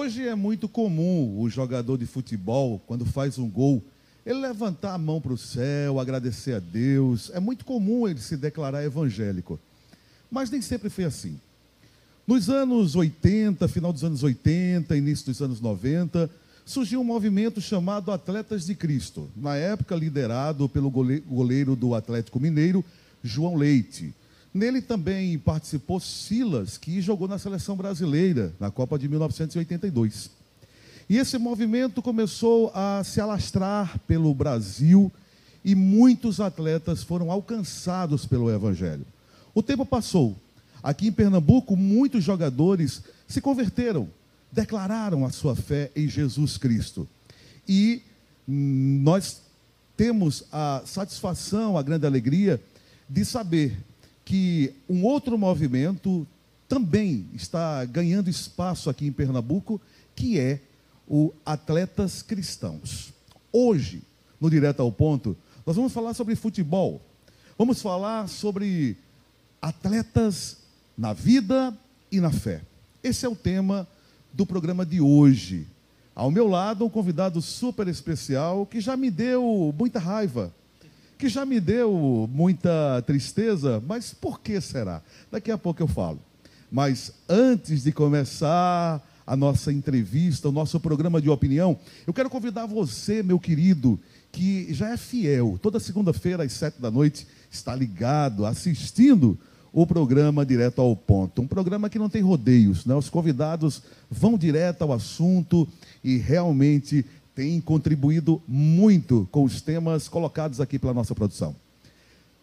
Hoje é muito comum o jogador de futebol, quando faz um gol, ele levantar a mão para o céu, agradecer a Deus. É muito comum ele se declarar evangélico. Mas nem sempre foi assim. Nos anos 80, final dos anos 80, início dos anos 90, surgiu um movimento chamado Atletas de Cristo, na época liderado pelo goleiro do Atlético Mineiro, João Leite. Nele também participou Silas, que jogou na seleção brasileira na Copa de 1982. E esse movimento começou a se alastrar pelo Brasil e muitos atletas foram alcançados pelo Evangelho. O tempo passou. Aqui em Pernambuco, muitos jogadores se converteram, declararam a sua fé em Jesus Cristo. E nós temos a satisfação, a grande alegria de saber que um outro movimento também está ganhando espaço aqui em Pernambuco, que é o Atletas Cristãos. Hoje, no Direto ao Ponto, nós vamos falar sobre futebol. Vamos falar sobre atletas na vida e na fé. Esse é o tema do programa de hoje. Ao meu lado, um convidado super especial que já me deu muita raiva que já me deu muita tristeza, mas por que será? Daqui a pouco eu falo. Mas antes de começar a nossa entrevista, o nosso programa de opinião, eu quero convidar você, meu querido, que já é fiel, toda segunda-feira às sete da noite, está ligado, assistindo o programa Direto ao Ponto. Um programa que não tem rodeios, né? os convidados vão direto ao assunto e realmente tem contribuído muito com os temas colocados aqui pela nossa produção.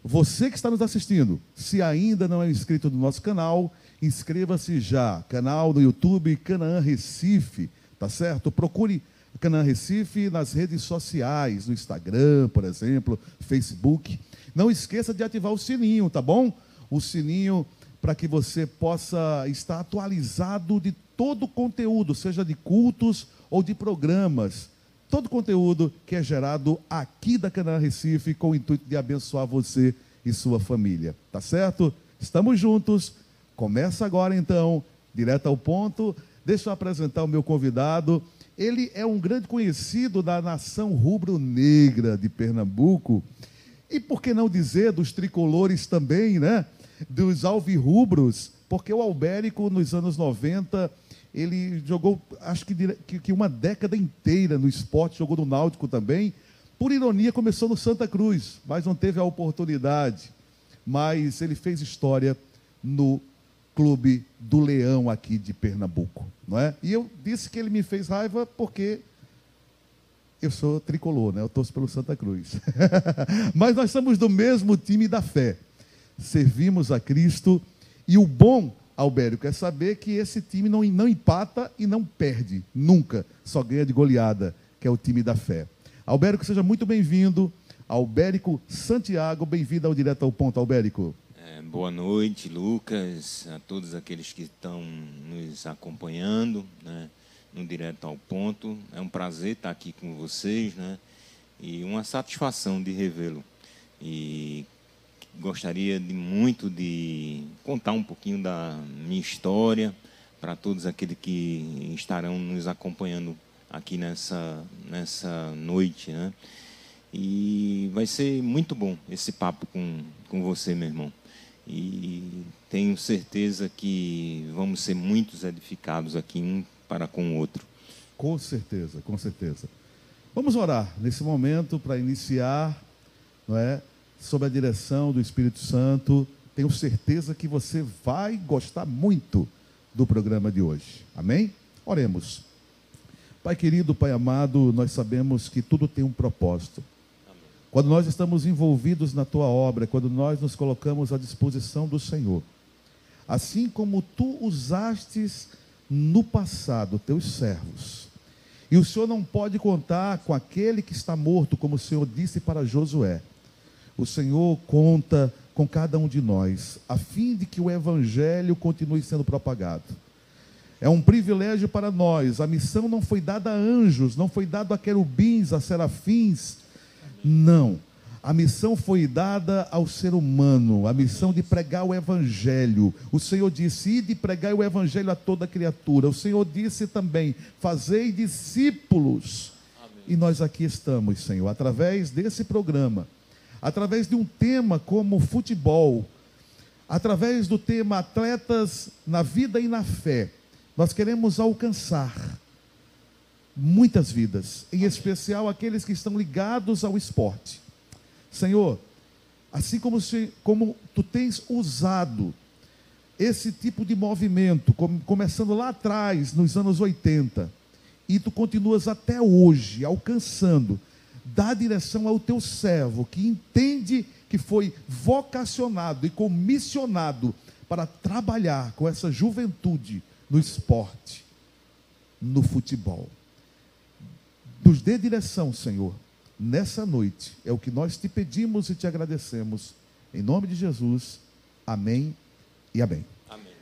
Você que está nos assistindo, se ainda não é inscrito no nosso canal, inscreva-se já. Canal no YouTube Canaã Recife, tá certo? Procure Canaã Recife nas redes sociais, no Instagram, por exemplo, Facebook. Não esqueça de ativar o sininho, tá bom? O sininho para que você possa estar atualizado de todo o conteúdo, seja de cultos ou de programas todo conteúdo que é gerado aqui da Canaã Recife com o intuito de abençoar você e sua família. Tá certo? Estamos juntos. Começa agora então, direto ao ponto. Deixa eu apresentar o meu convidado. Ele é um grande conhecido da nação rubro-negra de Pernambuco. E por que não dizer dos tricolores também, né? Dos alvirrubros, porque o Albérico nos anos 90 ele jogou, acho que, que uma década inteira no esporte, jogou no Náutico também. Por ironia, começou no Santa Cruz, mas não teve a oportunidade. Mas ele fez história no clube do Leão aqui de Pernambuco, não é? E eu disse que ele me fez raiva porque eu sou tricolor, né? Eu torço pelo Santa Cruz. Mas nós somos do mesmo time da fé. Servimos a Cristo e o bom Albério, quer saber que esse time não, não empata e não perde, nunca, só ganha de goleada, que é o time da fé. Albérico, seja muito bem-vindo. Albérico Santiago, bem-vindo ao Direto ao Ponto, Albérico. É, boa noite, Lucas, a todos aqueles que estão nos acompanhando né, no Direto ao Ponto. É um prazer estar aqui com vocês né, e uma satisfação de revê-lo. E gostaria de muito de contar um pouquinho da minha história para todos aqueles que estarão nos acompanhando aqui nessa, nessa noite, né? E vai ser muito bom esse papo com, com você, meu irmão. E tenho certeza que vamos ser muitos edificados aqui um para com o outro. Com certeza, com certeza. Vamos orar nesse momento para iniciar, não é? Sob a direção do Espírito Santo. Tenho certeza que você vai gostar muito do programa de hoje. Amém? Oremos. Pai querido, Pai amado, nós sabemos que tudo tem um propósito. Amém. Quando nós estamos envolvidos na tua obra, quando nós nos colocamos à disposição do Senhor, assim como tu usastes no passado teus servos, e o Senhor não pode contar com aquele que está morto, como o Senhor disse para Josué o Senhor conta com cada um de nós, a fim de que o Evangelho continue sendo propagado. É um privilégio para nós. A missão não foi dada a anjos, não foi dada a querubins, a serafins. Não. A missão foi dada ao ser humano, a missão de pregar o evangelho. O Senhor disse: "Ide pregar o evangelho a toda criatura". O Senhor disse também: "Fazei discípulos". Amém. E nós aqui estamos, Senhor, através desse programa, através de um tema como futebol, através do tema atletas na vida e na fé. Nós queremos alcançar muitas vidas, em especial aqueles que estão ligados ao esporte. Senhor, assim como, se, como tu tens usado esse tipo de movimento, começando lá atrás, nos anos 80, e tu continuas até hoje alcançando, dá direção ao teu servo que entende que foi vocacionado e comissionado para trabalhar com essa juventude no esporte, no futebol. Nos dê direção, Senhor, nessa noite. É o que nós te pedimos e te agradecemos. Em nome de Jesus. Amém e amém. Amém.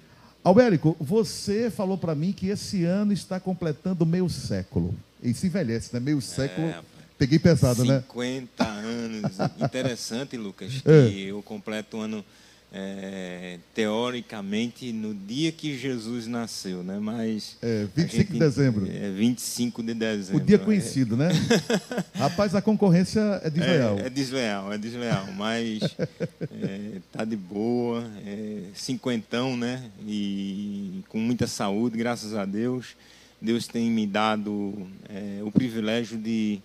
Albérico, você falou para mim que esse ano está completando meio século. E se envelhece, né? Meio século. É, Peguei pesado, 50 né? 50 anos. Interessante, Lucas, que é. eu completo o ano é, teoricamente no dia que Jesus nasceu, né? Mas é 25 gente, de dezembro. É 25 de dezembro. O dia conhecido, é. né? Rapaz, a concorrência é desleal. É, é desleal, é desleal, mas é, tá de boa, é, cinquentão, né? E com muita saúde, graças a Deus. Deus tem me dado é, o privilégio de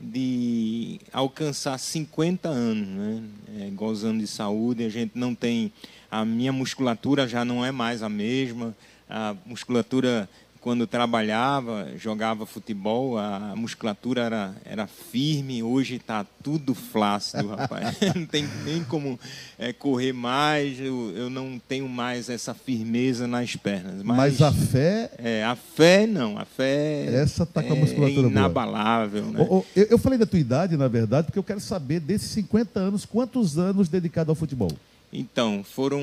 de alcançar 50 anos, né? É, gozando de saúde. A gente não tem. A minha musculatura já não é mais a mesma. A musculatura quando trabalhava, jogava futebol, a musculatura era, era firme, hoje está tudo flácido, rapaz. não tem nem como é, correr mais, eu, eu não tenho mais essa firmeza nas pernas. Mas, Mas a fé. É, a fé não, a fé. Essa está com a musculatura é inabalável. Boa. Né? eu, eu falei da tua idade, na verdade, porque eu quero saber desses 50 anos, quantos anos dedicado ao futebol? Então, foram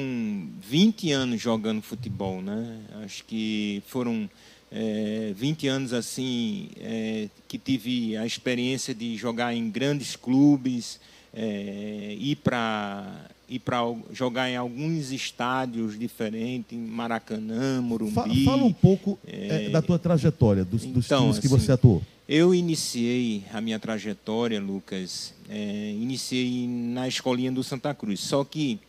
20 anos jogando futebol, né? Acho que foram é, 20 anos assim é, que tive a experiência de jogar em grandes clubes, é, ir para ir para jogar em alguns estádios diferentes, Maracanã, Morumbi. Fala um pouco é, é, da tua trajetória, dos, dos então, times que assim, você atuou. Eu iniciei a minha trajetória, Lucas, é, iniciei na escolinha do Santa Cruz. Só que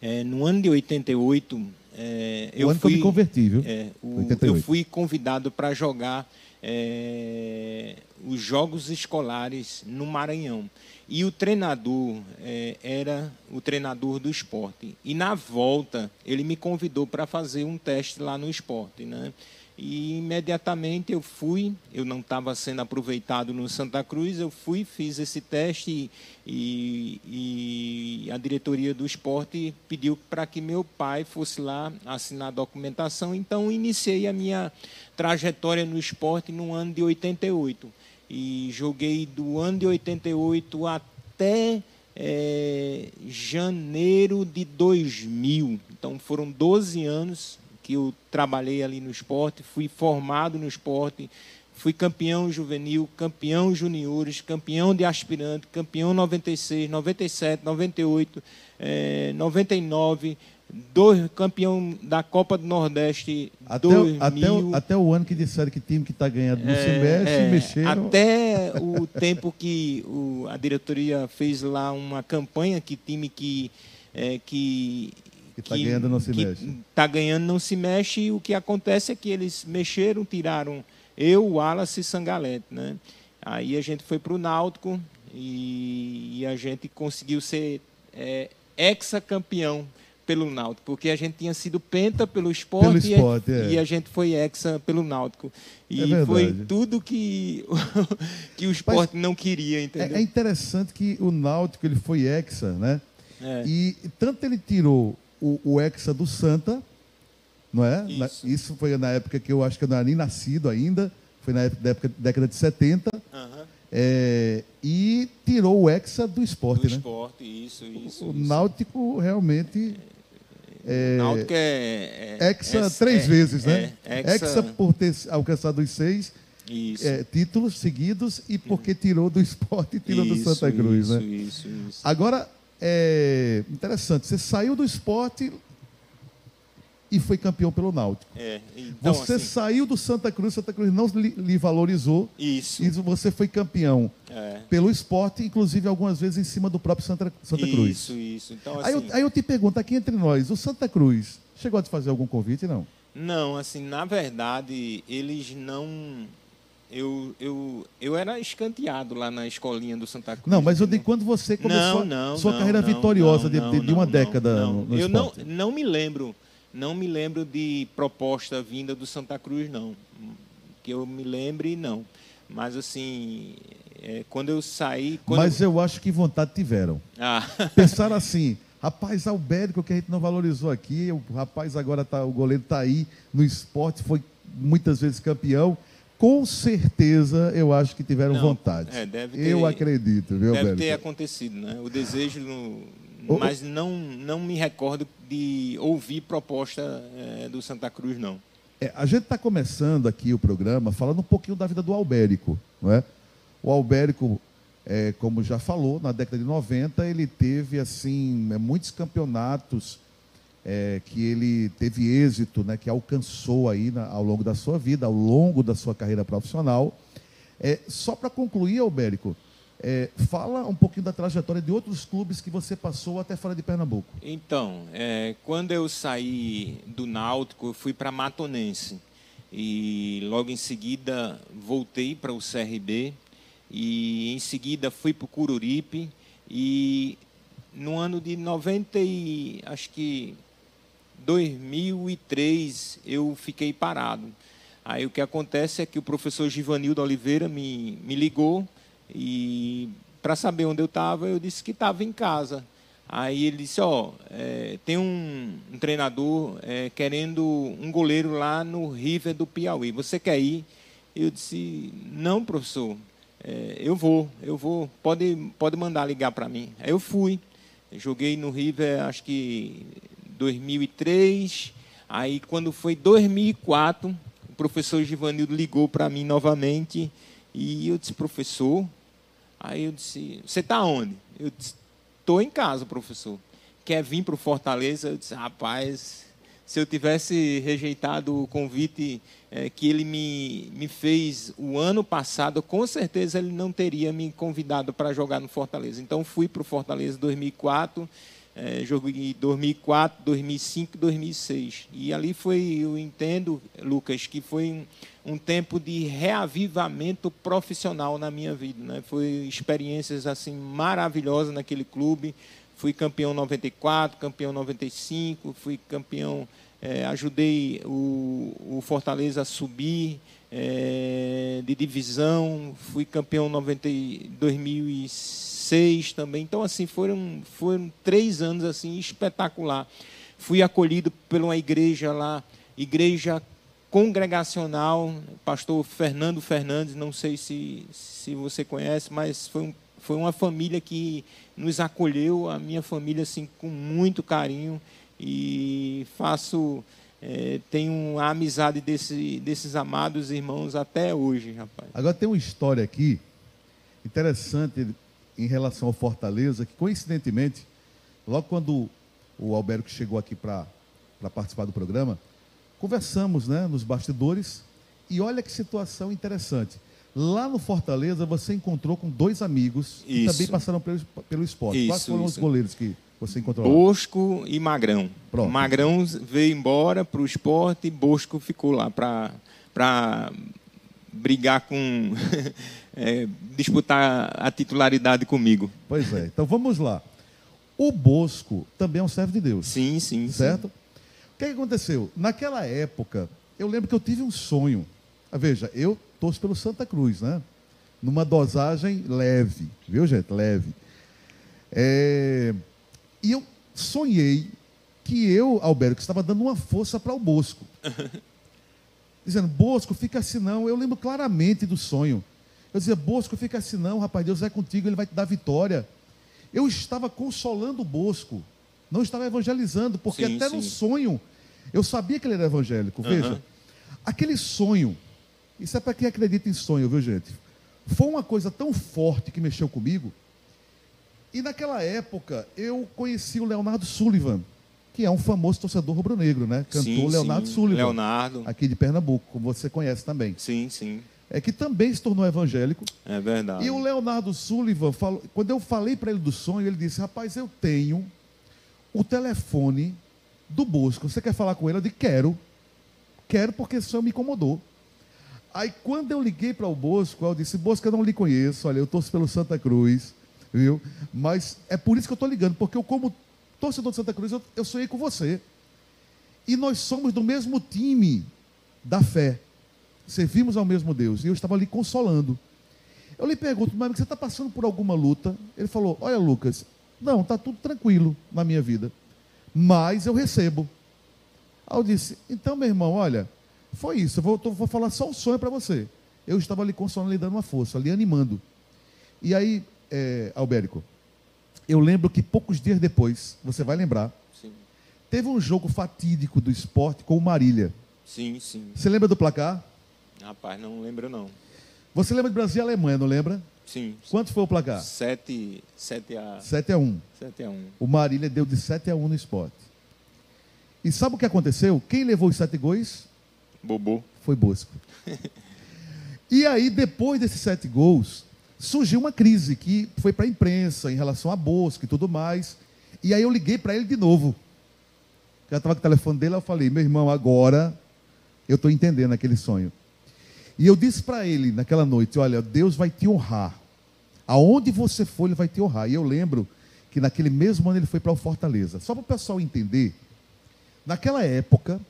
é, no ano de 88, é, o eu ano fui, que eu me converti, viu? É, o, eu fui convidado para jogar é, os jogos escolares no Maranhão. E o treinador é, era o treinador do esporte. E na volta, ele me convidou para fazer um teste lá no esporte. Né? E imediatamente eu fui, eu não estava sendo aproveitado no Santa Cruz, eu fui, fiz esse teste e, e, a diretoria do esporte pediu para que meu pai fosse lá assinar a documentação. Então iniciei a minha trajetória no esporte no ano de 88. E joguei do ano de 88 até é, janeiro de 2000. Então foram 12 anos que eu trabalhei ali no esporte, fui formado no esporte, fui campeão juvenil, campeão juniores, campeão de aspirante, campeão 96, 97, 98, é, 99, dois, campeão da Copa do Nordeste até, 2000. Até o, até o ano que disseram que time que está ganhando não é, se mexe, é, mexeram. Até o tempo que o, a diretoria fez lá uma campanha que time que, é, que que está ganhando não se mexe. Está ganhando não se mexe e o que acontece é que eles mexeram, tiraram eu, o Wallace e Sangalete. Né? Aí a gente foi para o Náutico e, e, a gente conseguiu ser é, ex-campeão pelo Náutico, porque a gente tinha sido penta pelo esporte, pelo esporte e, é. e, a gente foi exa pelo Náutico. E é foi tudo que, que o esporte Mas não queria, entendeu? É, é, interessante que o Náutico ele foi exa, né? É. E tanto ele tirou o, o Hexa do Santa, não é? Isso. Isso foi na época que eu acho que eu não era nem nascido ainda, foi na época, década de 70. Uhum. É, e tirou o Hexa do esporte, do né? esporte, isso, isso. O, o Náutico realmente. É, Náutico é. é Hexa é, três é, vezes, né? É, hexa... hexa por ter alcançado os seis é, títulos seguidos e porque tirou do esporte e tirou isso, do Santa Cruz, isso, né? Isso, isso. Agora, é interessante, você saiu do esporte e foi campeão pelo Náutico. É, então, você assim, saiu do Santa Cruz, Santa Cruz não lhe, lhe valorizou. Isso. E você foi campeão é. pelo esporte, inclusive algumas vezes em cima do próprio Santa, Santa Cruz. Isso, isso. Então, assim, aí, eu, assim aí eu te pergunto, aqui entre nós, o Santa Cruz chegou a te fazer algum convite, não? Não, assim, na verdade, eles não. Eu, eu, eu era escanteado lá na escolinha do Santa Cruz. Não, mas eu digo quando você começou não, não, sua não, carreira não, vitoriosa não, de, de, uma década no, no Eu não, não me lembro, não me lembro de proposta vinda do Santa Cruz, não. Que eu me lembre, não. Mas assim, é, quando eu saí. Quando mas eu... eu acho que vontade tiveram. Ah. Pensaram assim. Rapaz, Albérico, que a gente não valorizou aqui, o rapaz agora tá, o goleiro está aí no esporte, foi muitas vezes campeão. Com certeza, eu acho que tiveram não, vontade. É, deve ter, eu acredito, viu, Deve ter acontecido, né? O desejo, no, mas não, não me recordo de ouvir proposta é, do Santa Cruz, não. É, a gente está começando aqui o programa falando um pouquinho da vida do Albérico, não é? O Albérico é, como já falou, na década de 90 ele teve assim muitos campeonatos é, que ele teve êxito, né, que alcançou aí na, ao longo da sua vida, ao longo da sua carreira profissional. É, só para concluir, Albérico, é, fala um pouquinho da trajetória de outros clubes que você passou até fora de Pernambuco. Então, é, quando eu saí do Náutico, eu fui para Matonense. E logo em seguida voltei para o CRB e em seguida fui para o Cururipe e no ano de 90 e acho que 2003 eu fiquei parado. Aí o que acontece é que o professor Givanildo Oliveira me, me ligou e para saber onde eu estava, eu disse que estava em casa. Aí ele disse, ó, oh, é, tem um, um treinador é, querendo um goleiro lá no River do Piauí. Você quer ir? Eu disse, não, professor, é, eu vou, eu vou, pode, pode mandar ligar para mim. Aí eu fui, joguei no River, acho que 2003. Aí quando foi 2004, o professor Givanildo ligou para mim novamente e eu disse, professor, aí eu disse, você está onde? Eu disse, estou em casa, professor. Quer vir para o Fortaleza? Eu disse, rapaz, se eu tivesse rejeitado o convite é, que ele me, me fez o ano passado, com certeza ele não teria me convidado para jogar no Fortaleza. Então fui para o Fortaleza 2004, é, joguei 2004, 2005 2006. E ali foi, eu entendo, Lucas, que foi um, um tempo de reavivamento profissional na minha vida. Né? Foi experiências assim maravilhosas naquele clube. Fui campeão 94, campeão 95, fui campeão é, ajudei o, o, Fortaleza a subir é, de divisão, fui campeão em 2006 também. Então, assim, foram, foram três anos assim espetacular. Fui acolhido por uma igreja lá, igreja congregacional, pastor Fernando Fernandes, não sei se, se você conhece, mas foi, um, foi uma família que nos acolheu, a minha família, assim, com muito carinho e faço é, tenho a amizade desse, desses amados irmãos até hoje, rapaz. Agora tem uma história aqui interessante em relação ao Fortaleza, que coincidentemente, logo quando o Alberto chegou aqui para participar do programa, conversamos né, nos bastidores e olha que situação interessante. Lá no Fortaleza você encontrou com dois amigos que também passaram pelo, pelo esporte. Isso, Quais foram isso. os goleiros que você encontrou Bosco lá? e Magrão. Pronto. Magrão veio embora para o esporte e Bosco ficou lá para brigar com. é, disputar a titularidade comigo. Pois é. Então vamos lá. O Bosco também é um servo de Deus. Sim, sim. Certo? Sim. O que, que aconteceu? Naquela época, eu lembro que eu tive um sonho. Ah, veja, eu torço pelo Santa Cruz, né? Numa dosagem leve, viu, gente? Leve. É, e eu sonhei que eu, Alberto, estava dando uma força para o Bosco. Dizendo, Bosco, fica assim não. Eu lembro claramente do sonho. Eu dizia, Bosco, fica assim não, rapaz, Deus é contigo, Ele vai te dar vitória. Eu estava consolando o Bosco, não estava evangelizando, porque sim, até sim. no sonho eu sabia que ele era evangélico. Veja, aquele sonho Isso é para quem acredita em sonho, viu, gente? Foi uma coisa tão forte que mexeu comigo. E naquela época eu conheci o Leonardo Sullivan, que é um famoso torcedor rubro-negro, né? Cantor sim, Leonardo sim. Sullivan. Leonardo. Aqui de Pernambuco, como você conhece também. Sim, sim. É que também se tornou evangélico. É verdade. E o Leonardo Sullivan, falou, quando eu falei para ele do sonho, ele disse: Rapaz, eu tenho o telefone do Bosco. Você quer falar com ele? Eu disse: Quero. Quero porque esse sonho me incomodou. Aí quando eu liguei para o Bosco, eu disse: Bosco, eu não lhe conheço. Olha, eu torço pelo Santa Cruz, viu? Mas é por isso que eu estou ligando, porque eu, como torcedor de Santa Cruz, eu, eu sonhei com você. E nós somos do mesmo time da fé. Servimos ao mesmo Deus. E eu estava ali consolando. Eu lhe pergunto, mas você está passando por alguma luta? Ele falou: Olha, Lucas, não, está tudo tranquilo na minha vida. Mas eu recebo. Aí eu disse: Então, meu irmão, olha, foi isso. Eu vou, tô- vou falar só o sonho para você. Eu estava ali consolando, lhe dando uma força, ali animando. E aí, é, Albérico, eu lembro que poucos dias depois, você vai lembrar, Sim, teve um jogo fatídico do esporte com o Marília. sim. sim. Você lembra do placar? Rapaz, não lembro não. Você lembra de Brasil e Alemanha, não lembra? Sim. Quanto foi o placar? 7, 7 a 7 a 1. 7 a 1. O Marília deu de 7 a 1 no esporte. E sabe o que aconteceu? Quem levou os sete gols Bobô. foi Bosco. E aí, depois desses sete gols, surgiu uma crise que foi para a imprensa em relação a Bosco e tudo mais. E aí eu liguei para ele de novo. Já estava com o telefone dele, eu falei, meu irmão, agora eu estou entendendo aquele sonho. E eu disse para ele naquela noite, olha, Deus vai te honrar. Aonde você for, ele vai te honrar. E eu lembro que naquele mesmo ano ele foi para o Fortaleza. Só para o pessoal entender, naquela época...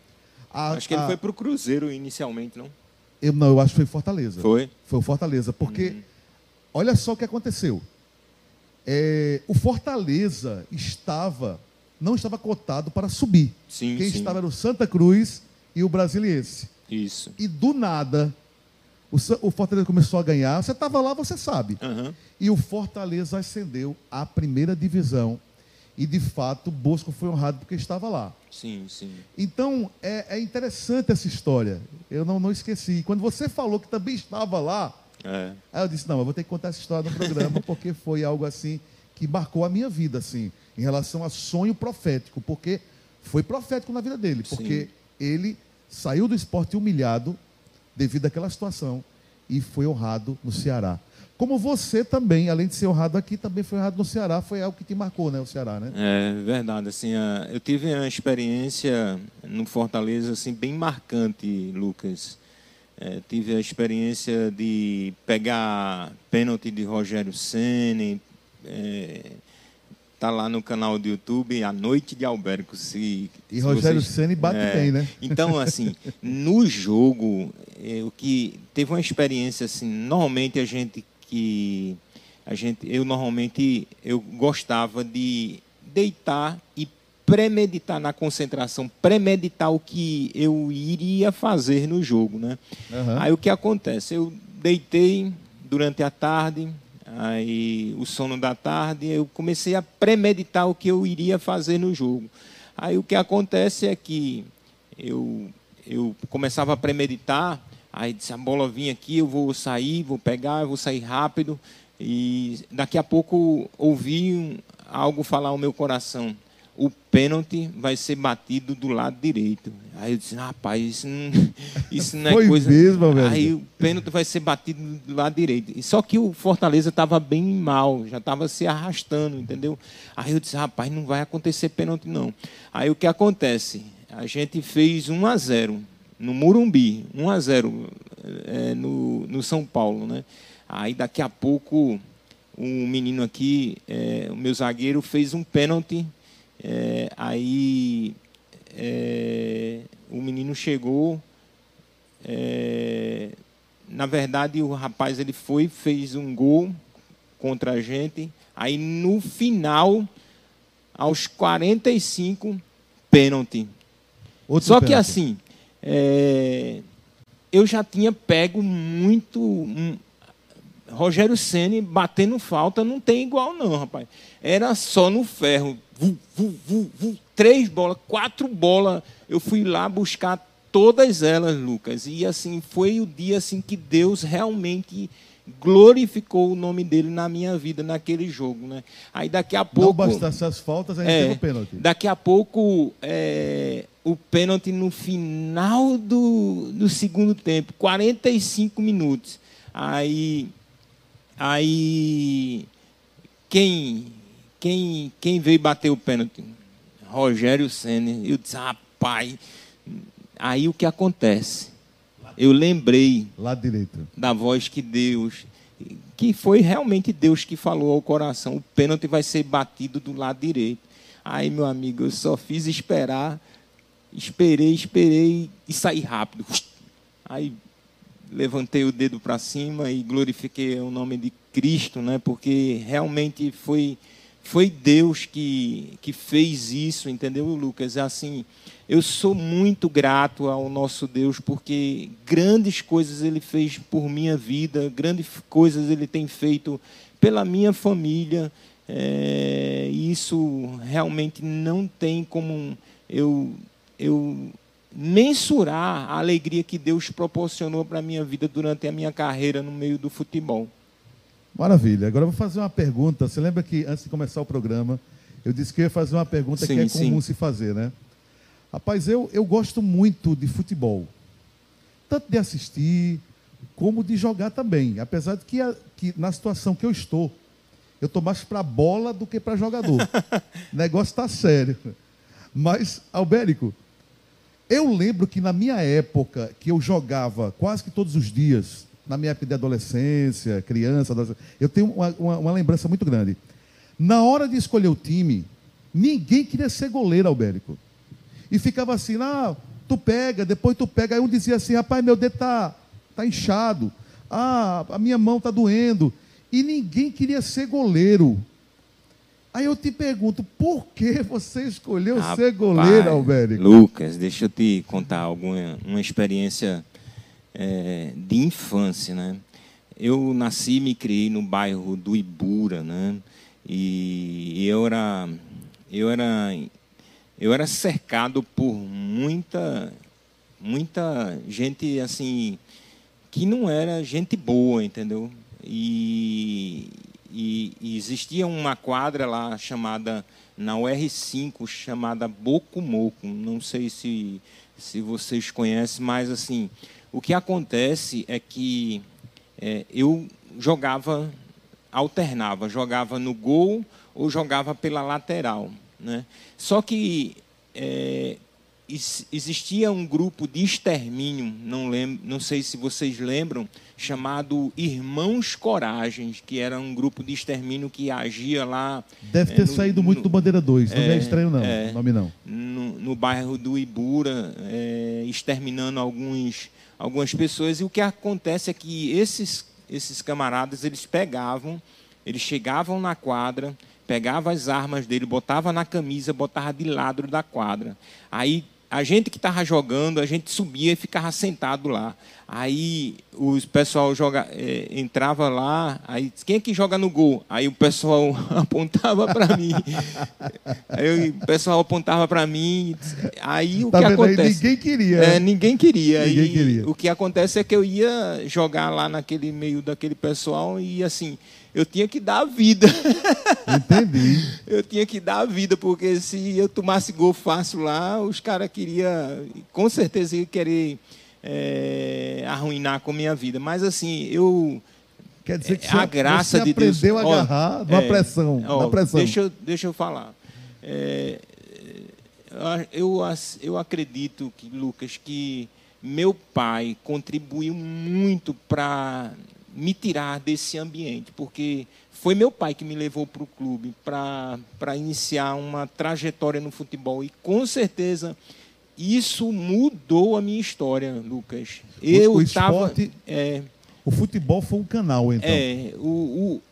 a- Acho que ele a- foi pro Cruzeiro inicialmente, não? eu, não, eu acho que foi Fortaleza. Foi? Foi o Fortaleza, porque olha só o que aconteceu. É, o Fortaleza estava, não estava cotado para subir. Sim, Quem sim. estava era o Santa Cruz e o Brasiliense. Isso. E do nada, o, o Fortaleza começou a ganhar. Você estava lá, você sabe. Aham. E o Fortaleza ascendeu à primeira divisão. E de fato, o Bosco foi honrado porque estava lá. Sim, sim. Então, é, é interessante essa história. Eu não, não esqueci. Quando você falou que também estava lá, É. Aí eu disse, não, eu vou ter que contar essa história no programa, porque foi algo assim que marcou a minha vida, assim, em relação a sonho profético, porque foi profético na vida dele, porque ele saiu do esporte humilhado devido àquela situação e foi honrado no Ceará. Como você também, além de ser honrado aqui, também foi honrado no Ceará, foi algo que te marcou, né, o Ceará, né? É verdade, assim, eu tive uma experiência no Fortaleza assim bem marcante, Lucas. É, tive a experiência de pegar pênalti de Rogério Ceni, é, tá lá no canal do YouTube A Noite de Alberco. Se, E se Rogério vocês- Ceni bate É, bem, né? Então, assim, no jogo, é, o que teve uma experiência assim, normalmente a gente que a gente, eu normalmente eu gostava de deitar e premeditar na concentração, premeditar o que eu iria fazer no jogo, né? Aham. Aí o que acontece? Eu deitei durante a tarde, aí o sono da tarde, eu comecei a premeditar o que eu iria fazer no jogo. Aí o que acontece é que eu, eu começava a premeditar, aí disse, a bola vinha aqui, eu vou sair, vou pegar, eu vou sair rápido, e daqui a pouco ouvi um- algo falar ao meu coração. O pênalti vai ser batido do lado direito. Aí eu disse, rapaz, isso não, isso não é Foi coisa. mesmo, velho? Aí o pênalti vai ser batido do lado direito. Só que o Fortaleza estava bem mal, já estava se arrastando, entendeu? Aí eu disse, rapaz, não vai acontecer pênalti não. Aí o que acontece? A gente fez 1 a 0 no Murumbi, 1 a 0 é, no, no São Paulo, né? Aí daqui a pouco um menino aqui, é, o meu zagueiro fez um pênalti. É, aí é, o menino chegou, é, na verdade, o rapaz ele foi, fez um gol contra a gente. Aí no final, aos 45, pênalti. Outro Só que assim, é, eu já tinha pego muito. um- Rogério Ceni batendo falta não tem igual, não, rapaz. Era só no ferro. Vu, vu, vu, três bolas, quatro bolas. Eu fui lá buscar todas elas, Lucas. E assim, foi o dia assim que Deus realmente glorificou o nome dele na minha vida naquele jogo, né? Aí daqui a pouco Não bastasse as faltas, a gente é, teve o pênalti. Daqui a pouco é, o pênalti no final do, do segundo tempo, 45 minutos. Aí aí quem quem quem veio bater o pênalti? Rogério Senna. Eu disse, rapaz, aí o que acontece? Eu lembrei da voz que Deus, que foi realmente Deus que falou ao coração. O pênalti vai ser batido do lado direito. Aí, meu amigo, eu só fiz esperar, esperei, esperei e saí rápido. Aí levantei o dedo para cima e glorifiquei o nome de Cristo, né? Porque realmente foi foi Deus que, que fez isso, entendeu, Lucas? Assim, eu sou muito grato ao nosso Deus, porque grandes coisas Ele fez por minha vida, grandes coisas Ele tem feito pela minha família. É, isso realmente não tem como eu, eu mensurar a alegria que Deus proporcionou para a minha vida durante a minha carreira no meio do futebol. Maravilha. Agora eu vou fazer uma pergunta. Você lembra que antes de começar o programa, eu disse que eu ia fazer uma pergunta Sim, que é sim. comum se fazer, né? Rapaz, eu, eu gosto muito de futebol. Tanto de assistir, como de jogar também. Apesar de que, a- que na situação que eu estou, eu estou mais para bola do que para jogador. o negócio está sério. Mas, Albérico, eu lembro que na minha época, que eu jogava quase que todos os dias, na minha época de adolescência, criança, adolescência, eu tenho uma, uma- uma lembrança muito grande. Na hora de escolher o time, ninguém queria ser goleiro, Albérico. E ficava assim, ah, tu pega, depois tu pega. Aí um dizia assim, rapaz, meu dedo tá, tá inchado. Ah, a minha mão tá doendo. E ninguém queria ser goleiro. Aí eu te pergunto, por que você escolheu ser Rapaz, goleiro, Albérico? Lucas, deixa eu te contar alguma uma experiência é, de infância, né? Eu nasci e me criei no bairro do Ibura, né? E eu era eu era eu era cercado por muita muita gente assim que não era gente boa, entendeu? E, e- e existia uma quadra lá chamada na UR5 chamada Boco Moco. Não sei se se vocês conhecem, mas assim o que acontece é que é, eu jogava alternava, jogava no gol ou jogava pela lateral, né? Só que é, ex- existia um grupo de extermínio, não lembro, não sei se vocês lembram, chamado Irmãos Coragens, que era um grupo de extermínio que agia lá Deve é, ter no- saído muito no- do Bandeira 2. Não é, é, estranho, não. é. Nome não. no, no bairro do Ibura, é, exterminando alguns, algumas pessoas. E o que acontece é que esses, esses camaradas, eles pegavam, eles chegavam na quadra, pegavam as armas dele, botava na camisa, botava de lado da quadra. Aí a gente que estava jogando, a gente subia e ficava sentado lá. Aí o pessoal joga, é, entrava lá, aí quem é que joga no gol? Aí o pessoal apontava para mim. Aí o pessoal apontava para mim. Aí o Tá que vendo aí? acontece? Ninguém queria. É, né? ninguém queria. Ninguém queria. O que acontece é que eu ia jogar lá naquele meio daquele pessoal e assim, eu tinha que dar a vida. Entendi. eu tinha que dar a vida, porque se eu tomasse gol fácil lá, os caras queriam, com certeza, iam querer é, arruinar com a minha vida. Mas assim, eu. Quer dizer que É, a você, graça você de Deus. aprendeu a Ó, agarrar na é, pressão. ó, na pressão. Deixa, eu- deixa eu falar. É, eu, eu acredito que, Lucas, que meu pai contribuiu muito para me tirar desse ambiente, porque foi meu pai que me levou para o clube para iniciar uma trajetória no futebol. E com certeza isso mudou a minha história, Lucas. Eu o estava. esporte- É, O futebol foi um canal, então. é, o, o,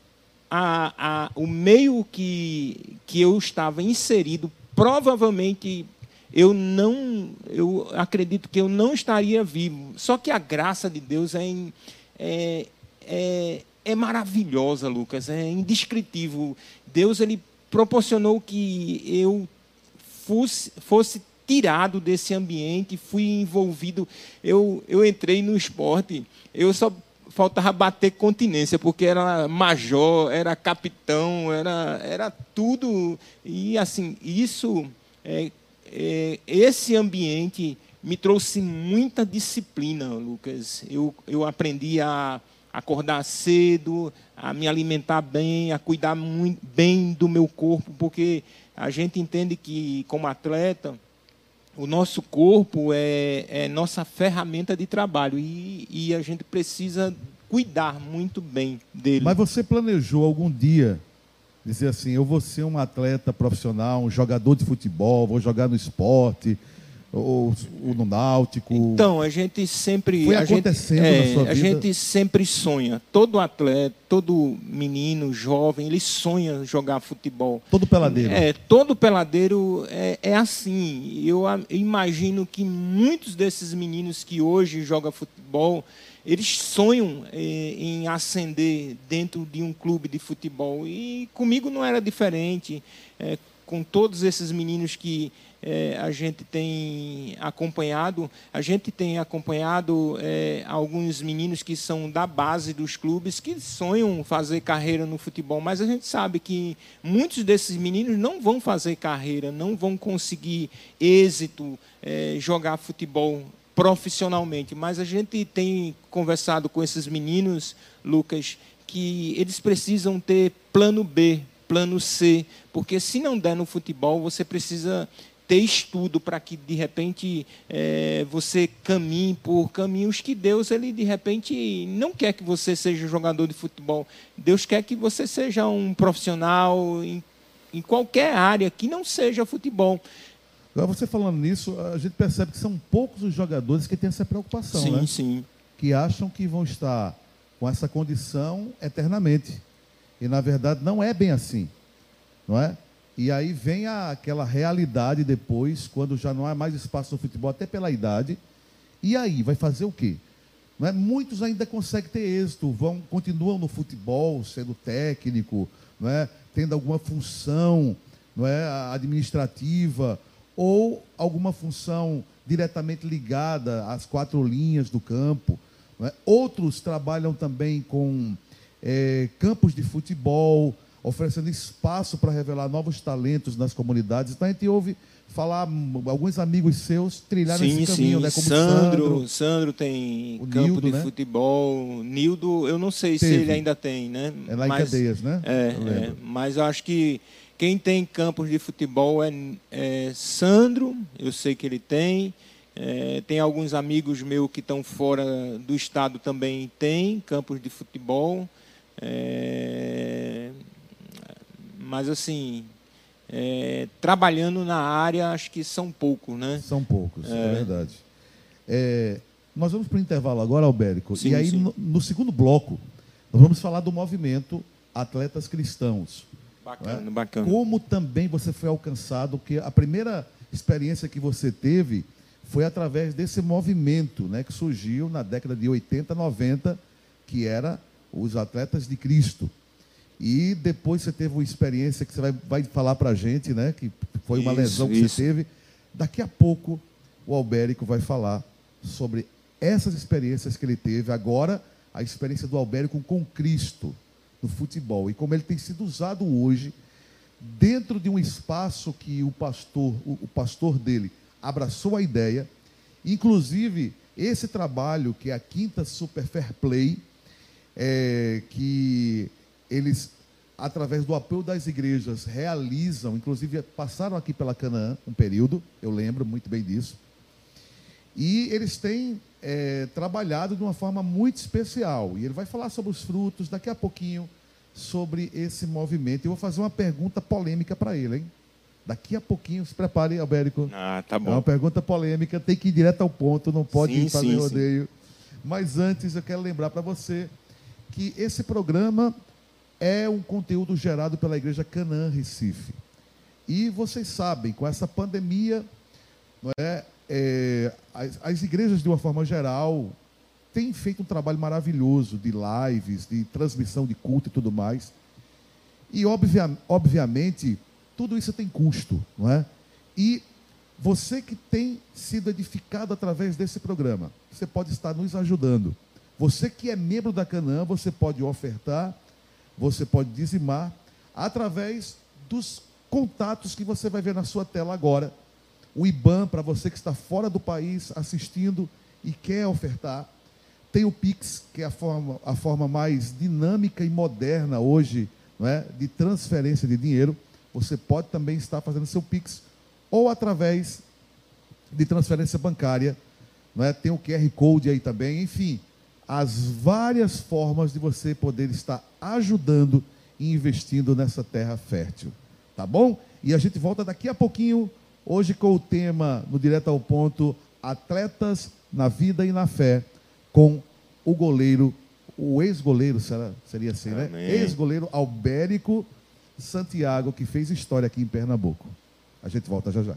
a, a, o meio que, que eu estava inserido, provavelmente eu não, eu acredito que eu não estaria vivo. Só que a graça de Deus é, in- é, é, é maravilhosa, Lucas, é indescritível. Deus ele proporcionou que eu fosse, fosse tirado desse ambiente, fui envolvido. Eu, eu entrei no esporte, eu só faltava bater continência, porque era major, era capitão, era, era tudo. E assim, isso, é, é, esse ambiente me trouxe muita disciplina, Lucas. Eu, eu aprendi a acordar cedo, a me alimentar bem, a cuidar muito bem do meu corpo, porque a gente entende que, como atleta, o nosso corpo é, é nossa ferramenta de trabalho e, e a gente precisa cuidar muito bem dele. Mas você planejou algum dia dizer assim: eu vou ser um atleta profissional, um jogador de futebol, vou jogar no esporte, ou, ou no Náutico? Então, a gente sempre. Foi a acontecendo gente, é, na sua vida? A gente sempre sonha. Todo atleta, todo menino, jovem, ele sonha jogar futebol. Todo peladeiro. É, todo peladeiro é, é assim. Eu imagino que muitos desses meninos que hoje jogam futebol, eles sonham eh, em ascender dentro de um clube de futebol. E comigo não era diferente. É, com todos esses meninos que é, a gente tem acompanhado. A gente tem acompanhado é, alguns meninos que são da base dos clubes que sonham fazer carreira no futebol, mas a gente sabe que muitos desses meninos não vão fazer carreira, não vão conseguir êxito, é, jogar futebol profissionalmente. Mas a gente tem conversado com esses meninos, Lucas, que eles precisam ter plano B, plano C, porque se não der no futebol, você precisa ter estudo para que de repente é, você caminhe por caminhos que Deus ele de repente não quer que você seja jogador de futebol. Deus quer que você seja um profissional em, em qualquer área que não seja futebol. Agora você falando nisso, a gente percebe que são poucos os jogadores que têm essa preocupação, sim, né? Sim, Que acham que vão estar com essa condição eternamente. E na verdade não é bem assim, não é? E aí vem a, aquela realidade depois, quando já não há mais espaço no futebol, até pela idade. E aí, vai fazer o quê? É? Muitos ainda conseguem ter êxito, vão, continuam no futebol, sendo técnico, é? tendo alguma função é? administrativa, ou alguma função diretamente ligada às quatro linhas do campo. É? Outros trabalham também com é, campos de futebol, oferecendo espaço para revelar novos talentos nas comunidades. Então a gente ouve falar, alguns amigos seus trilharam sim, esse caminho, sim. né? Como Sandro, Sandro, Sandro tem campo Nildo, de né? futebol. Nildo, eu não sei Teve. se ele ainda tem, né? É lá em mas, Cadeias, né? É, Eu é, mas eu acho que quem tem campos de futebol é, é Sandro, eu sei que ele tem. É, tem alguns amigos meus que estão fora do estado também tem campos de futebol. É, mas assim, é, trabalhando na área, acho que são poucos, né? São poucos, é, É. verdade. É, nós vamos para o intervalo agora, Albérico. Sim, e aí, no, no segundo bloco, nós vamos falar do movimento Atletas Cristãos. Bacana, bacana. Como também você foi alcançado, que a primeira experiência que você teve foi através desse movimento né, que surgiu na década de 80, 90, que era os Atletas de Cristo. E depois você teve uma experiência que você vai, vai falar para a gente, né? Que foi uma Isso, lesão que isso. você teve. Daqui a pouco o Albérico vai falar sobre essas experiências que ele teve. Agora, a experiência do Albérico com Cristo no futebol e como ele tem sido usado hoje dentro de um espaço que o pastor, o, o pastor dele abraçou a ideia. Inclusive, esse trabalho que é a Quinta Super Fair Play, é, que eles, através do apoio das igrejas, realizam, inclusive passaram aqui pela Canaã um período, eu lembro muito bem disso. E eles têm é, trabalhado de uma forma muito especial. E ele vai falar sobre os frutos daqui a pouquinho, sobre esse movimento. Eu vou fazer uma pergunta polêmica para ele, hein? Daqui a pouquinho, se prepare, Albérico. Ah, tá É uma bom. pergunta polêmica, tem que ir direto ao ponto, não pode Sim, fazer sim, sim. rodeio. Mas antes, eu quero lembrar para você que esse programa é um conteúdo gerado pela Igreja Canaã Recife. E vocês sabem, com essa pandemia, é, é, as, as igrejas, de uma forma geral, têm feito um trabalho maravilhoso de lives, de transmissão de culto e tudo mais. E, obvia, obviamente, tudo isso tem custo, não é? E Você que tem sido edificado através desse programa, você pode estar nos ajudando. Você que é membro da Canaã, você pode ofertar, você pode dizimar através dos contatos que você vai ver na sua tela agora. O IBAN, para você que está fora do país assistindo e quer ofertar. Tem o Pix, que é a forma, a forma mais dinâmica e moderna hoje é, de transferência de dinheiro. Você pode também estar fazendo seu Pix ou através de transferência bancária. É? Tem o QR Code aí também. Enfim, as várias formas de você poder estar ajudando e investindo nessa terra fértil. Tá bom? E a gente volta daqui a pouquinho, hoje com o tema, no Direto ao Ponto, Atletas na Vida e na Fé, com o goleiro, o ex-goleiro, seria assim, né? Ex-goleiro Albérico Santiago, que fez história aqui em Pernambuco. A gente volta já já.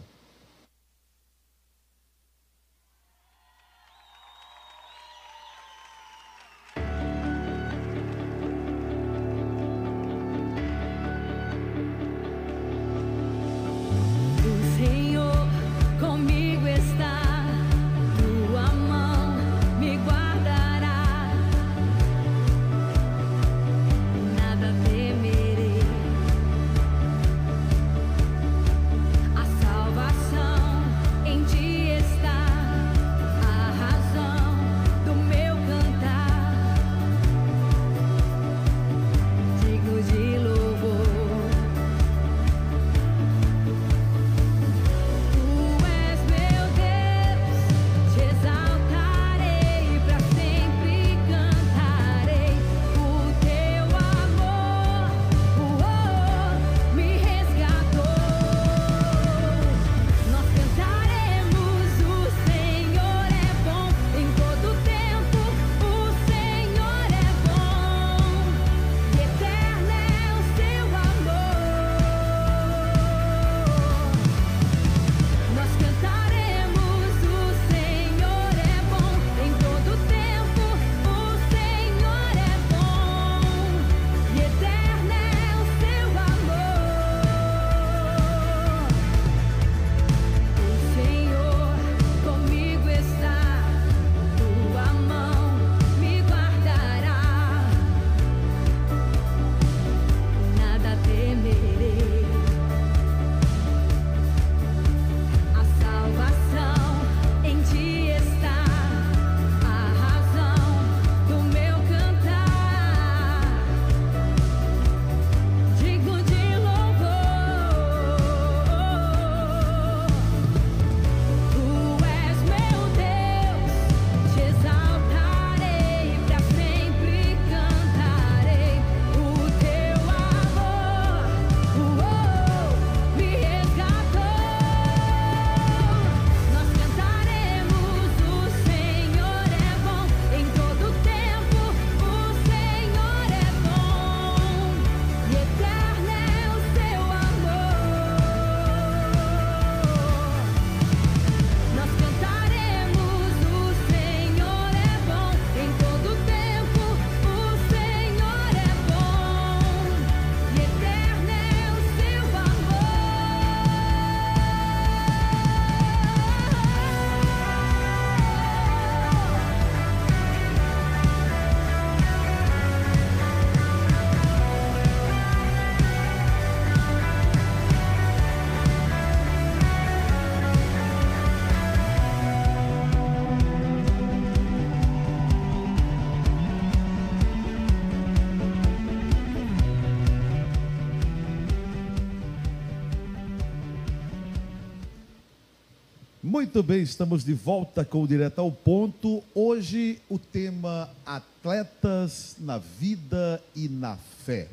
Muito bem, estamos de volta com o Direto ao Ponto. Hoje o tema Atletas na Vida e na Fé.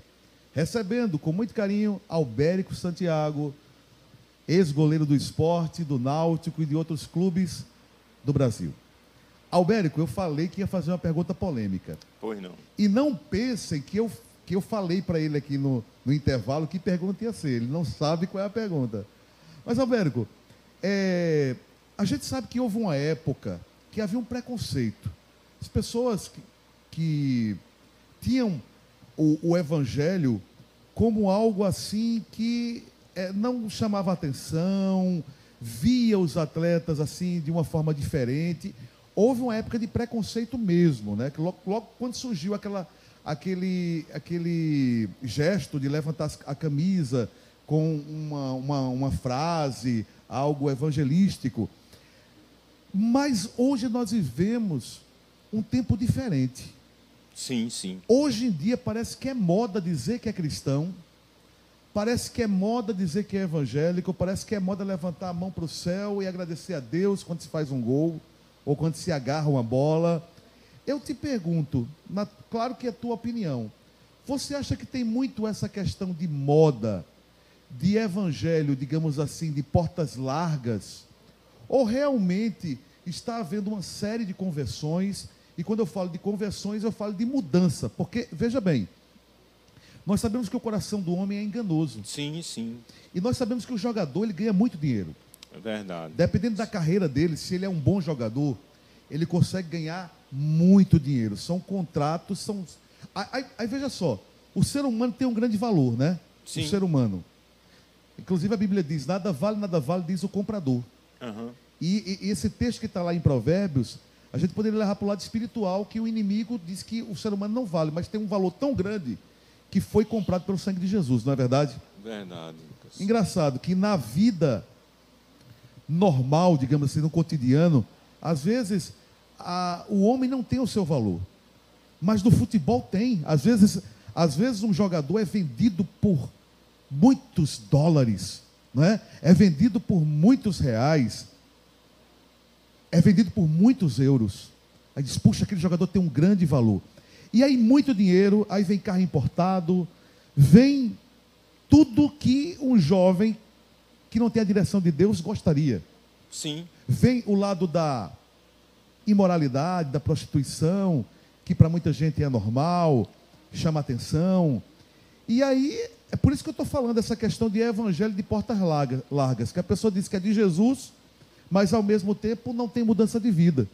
Recebendo com muito carinho Albérico Santiago, ex-goleiro do esporte, do Náutico e de outros clubes do Brasil. Albérico, eu falei que ia fazer uma pergunta polêmica. Pois não. E não pensem que eu, que eu falei para ele aqui no, no intervalo que pergunta ia ser. Ele não sabe qual é a pergunta. Mas, Albérico, é, a gente sabe que houve uma época que havia um preconceito. As pessoas que, que tinham o, o, evangelho como algo assim que é, não chamava atenção, via os atletas assim de uma forma diferente. Houve uma época de preconceito mesmo, né? Que logo, logo quando surgiu aquela, aquele, aquele gesto de levantar a camisa com uma, uma, uma frase, algo evangelístico. Mas hoje nós vivemos um tempo diferente. Sim, sim. Hoje em dia parece que é moda dizer que é cristão, parece que é moda dizer que é evangélico, parece que é moda levantar a mão para o céu e agradecer a Deus quando se faz um gol ou quando se agarra uma bola. Eu te pergunto, na, claro que é a tua opinião, você acha que tem muito essa questão de moda, de evangelho, digamos assim, de portas largas? Ou realmente está havendo uma série de conversões e quando eu falo de conversões, eu falo de mudança. Porque, veja bem, nós sabemos que o coração do homem é enganoso. Sim, sim. E nós sabemos que o jogador ele ganha muito dinheiro. É verdade. Dependendo da carreira dele, se ele é um bom jogador, ele consegue ganhar muito dinheiro. São contratos, são. Aí, aí, aí veja só, o ser humano tem um grande valor, né? Sim. O ser humano. Inclusive a Bíblia diz: nada vale, nada vale, diz o comprador. Uhum. E, e, esse texto que está lá em Provérbios, a gente poderia levar para o lado espiritual, que o inimigo diz que o ser humano não vale, mas tem um valor tão grande que foi comprado pelo sangue de Jesus, não é verdade? Verdade. Lucas. Engraçado que na vida normal, digamos assim, no cotidiano, às vezes a, o homem não tem o seu valor, mas no futebol tem. Às vezes, às vezes um jogador é vendido por muitos dólares, não é? É vendido por muitos reais é vendido por muitos euros. Aí diz, puxa, aquele jogador tem um grande valor. E aí muito dinheiro, aí vem carro importado, vem tudo que um jovem que não tem a direção de Deus gostaria. Sim. Vem o lado da imoralidade, da prostituição, que para muita gente é normal, chama atenção. E aí, é por isso que eu estou falando essa questão de evangelho de portas largas, que a pessoa diz que é de Jesus, mas ao mesmo tempo não tem mudança de vida.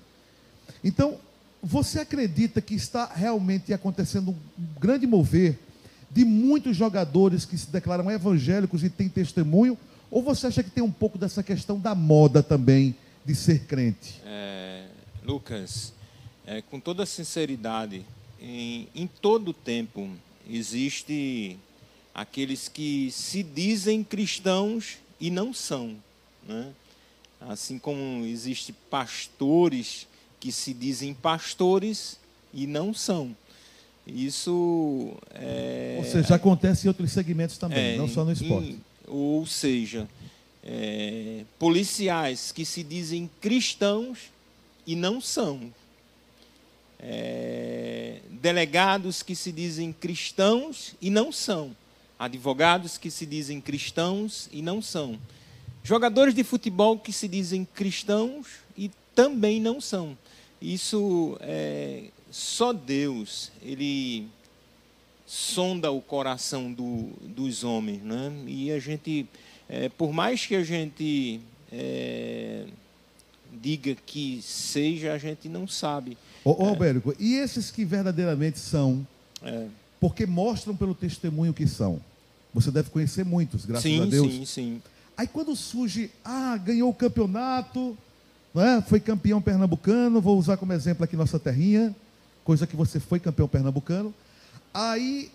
Então, você acredita que está realmente acontecendo um grande mover de muitos jogadores que se declaram evangélicos e têm testemunho? Ou você acha que tem um pouco dessa questão da moda também de ser crente? É, Lucas, é, com toda sinceridade, em, em todo o tempo existe aqueles que se dizem cristãos e não são, né? Assim como existem pastores que se dizem pastores e não são. Isso é. Ou seja, acontece em outros segmentos também, é, não só no esporte. Em, ou seja, é, policiais que se dizem cristãos e não são. É, delegados que se dizem cristãos e não são. Advogados que se dizem cristãos e não são. Jogadores de futebol que se dizem cristãos e também não são. Isso é só Deus, ele sonda o coração do, dos homens, né? E a gente, é, por mais que a gente é, diga que seja, a gente não sabe. Ô, ô Albérico, e esses que verdadeiramente são, é. Porque mostram pelo testemunho que são? Você deve conhecer muitos, graças sim, a Deus. Sim, sim. Aí quando surge, ah, ganhou o campeonato, é? foi campeão pernambucano, vou usar como exemplo aqui nossa terrinha, coisa que você foi campeão pernambucano. Aí,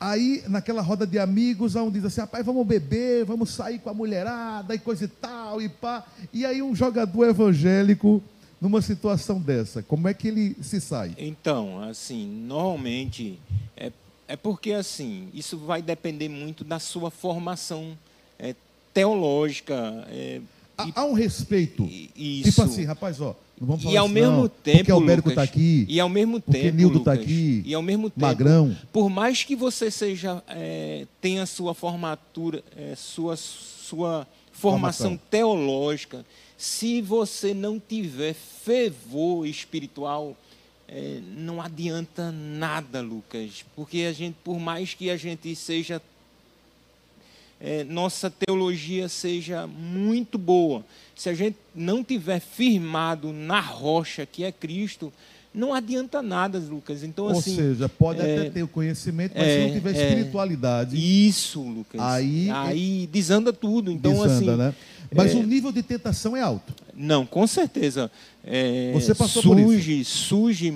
aí naquela roda de amigos, um diz assim, rapaz, vamos beber, vamos sair com a mulherada e coisa e tal, e pá. E aí um jogador evangélico, numa situação dessa, como é que ele se sai? Então, assim, normalmente, é, é porque assim, isso vai depender muito da sua formação é, teológica. É, há, há, um respeito. Isso. Tipo assim, rapaz, ó. Não vamos falar e ao isso, mesmo não, tempo. Porque Albérico está aqui. E ao mesmo porque tempo. Nildo está aqui. E ao mesmo tempo. Magrão. Por mais que você seja. É, tenha sua formatura, é, sua, sua formação, formação teológica, se você não tiver fervor espiritual. É, não adianta nada, Lucas, porque a gente, por mais que a gente seja é, nossa teologia seja muito boa, se a gente não tiver firmado na rocha que é Cristo, não adianta nada, Lucas. Então, Ou assim, seja, pode é, até ter o conhecimento, mas é, se não tiver é, espiritualidade. Isso, Lucas. Aí, aí desanda tudo. Então, desanda, assim. Né? Mas é... o nível de tentação é alto. Não, com certeza. É, Você passou surge, por isso. Surge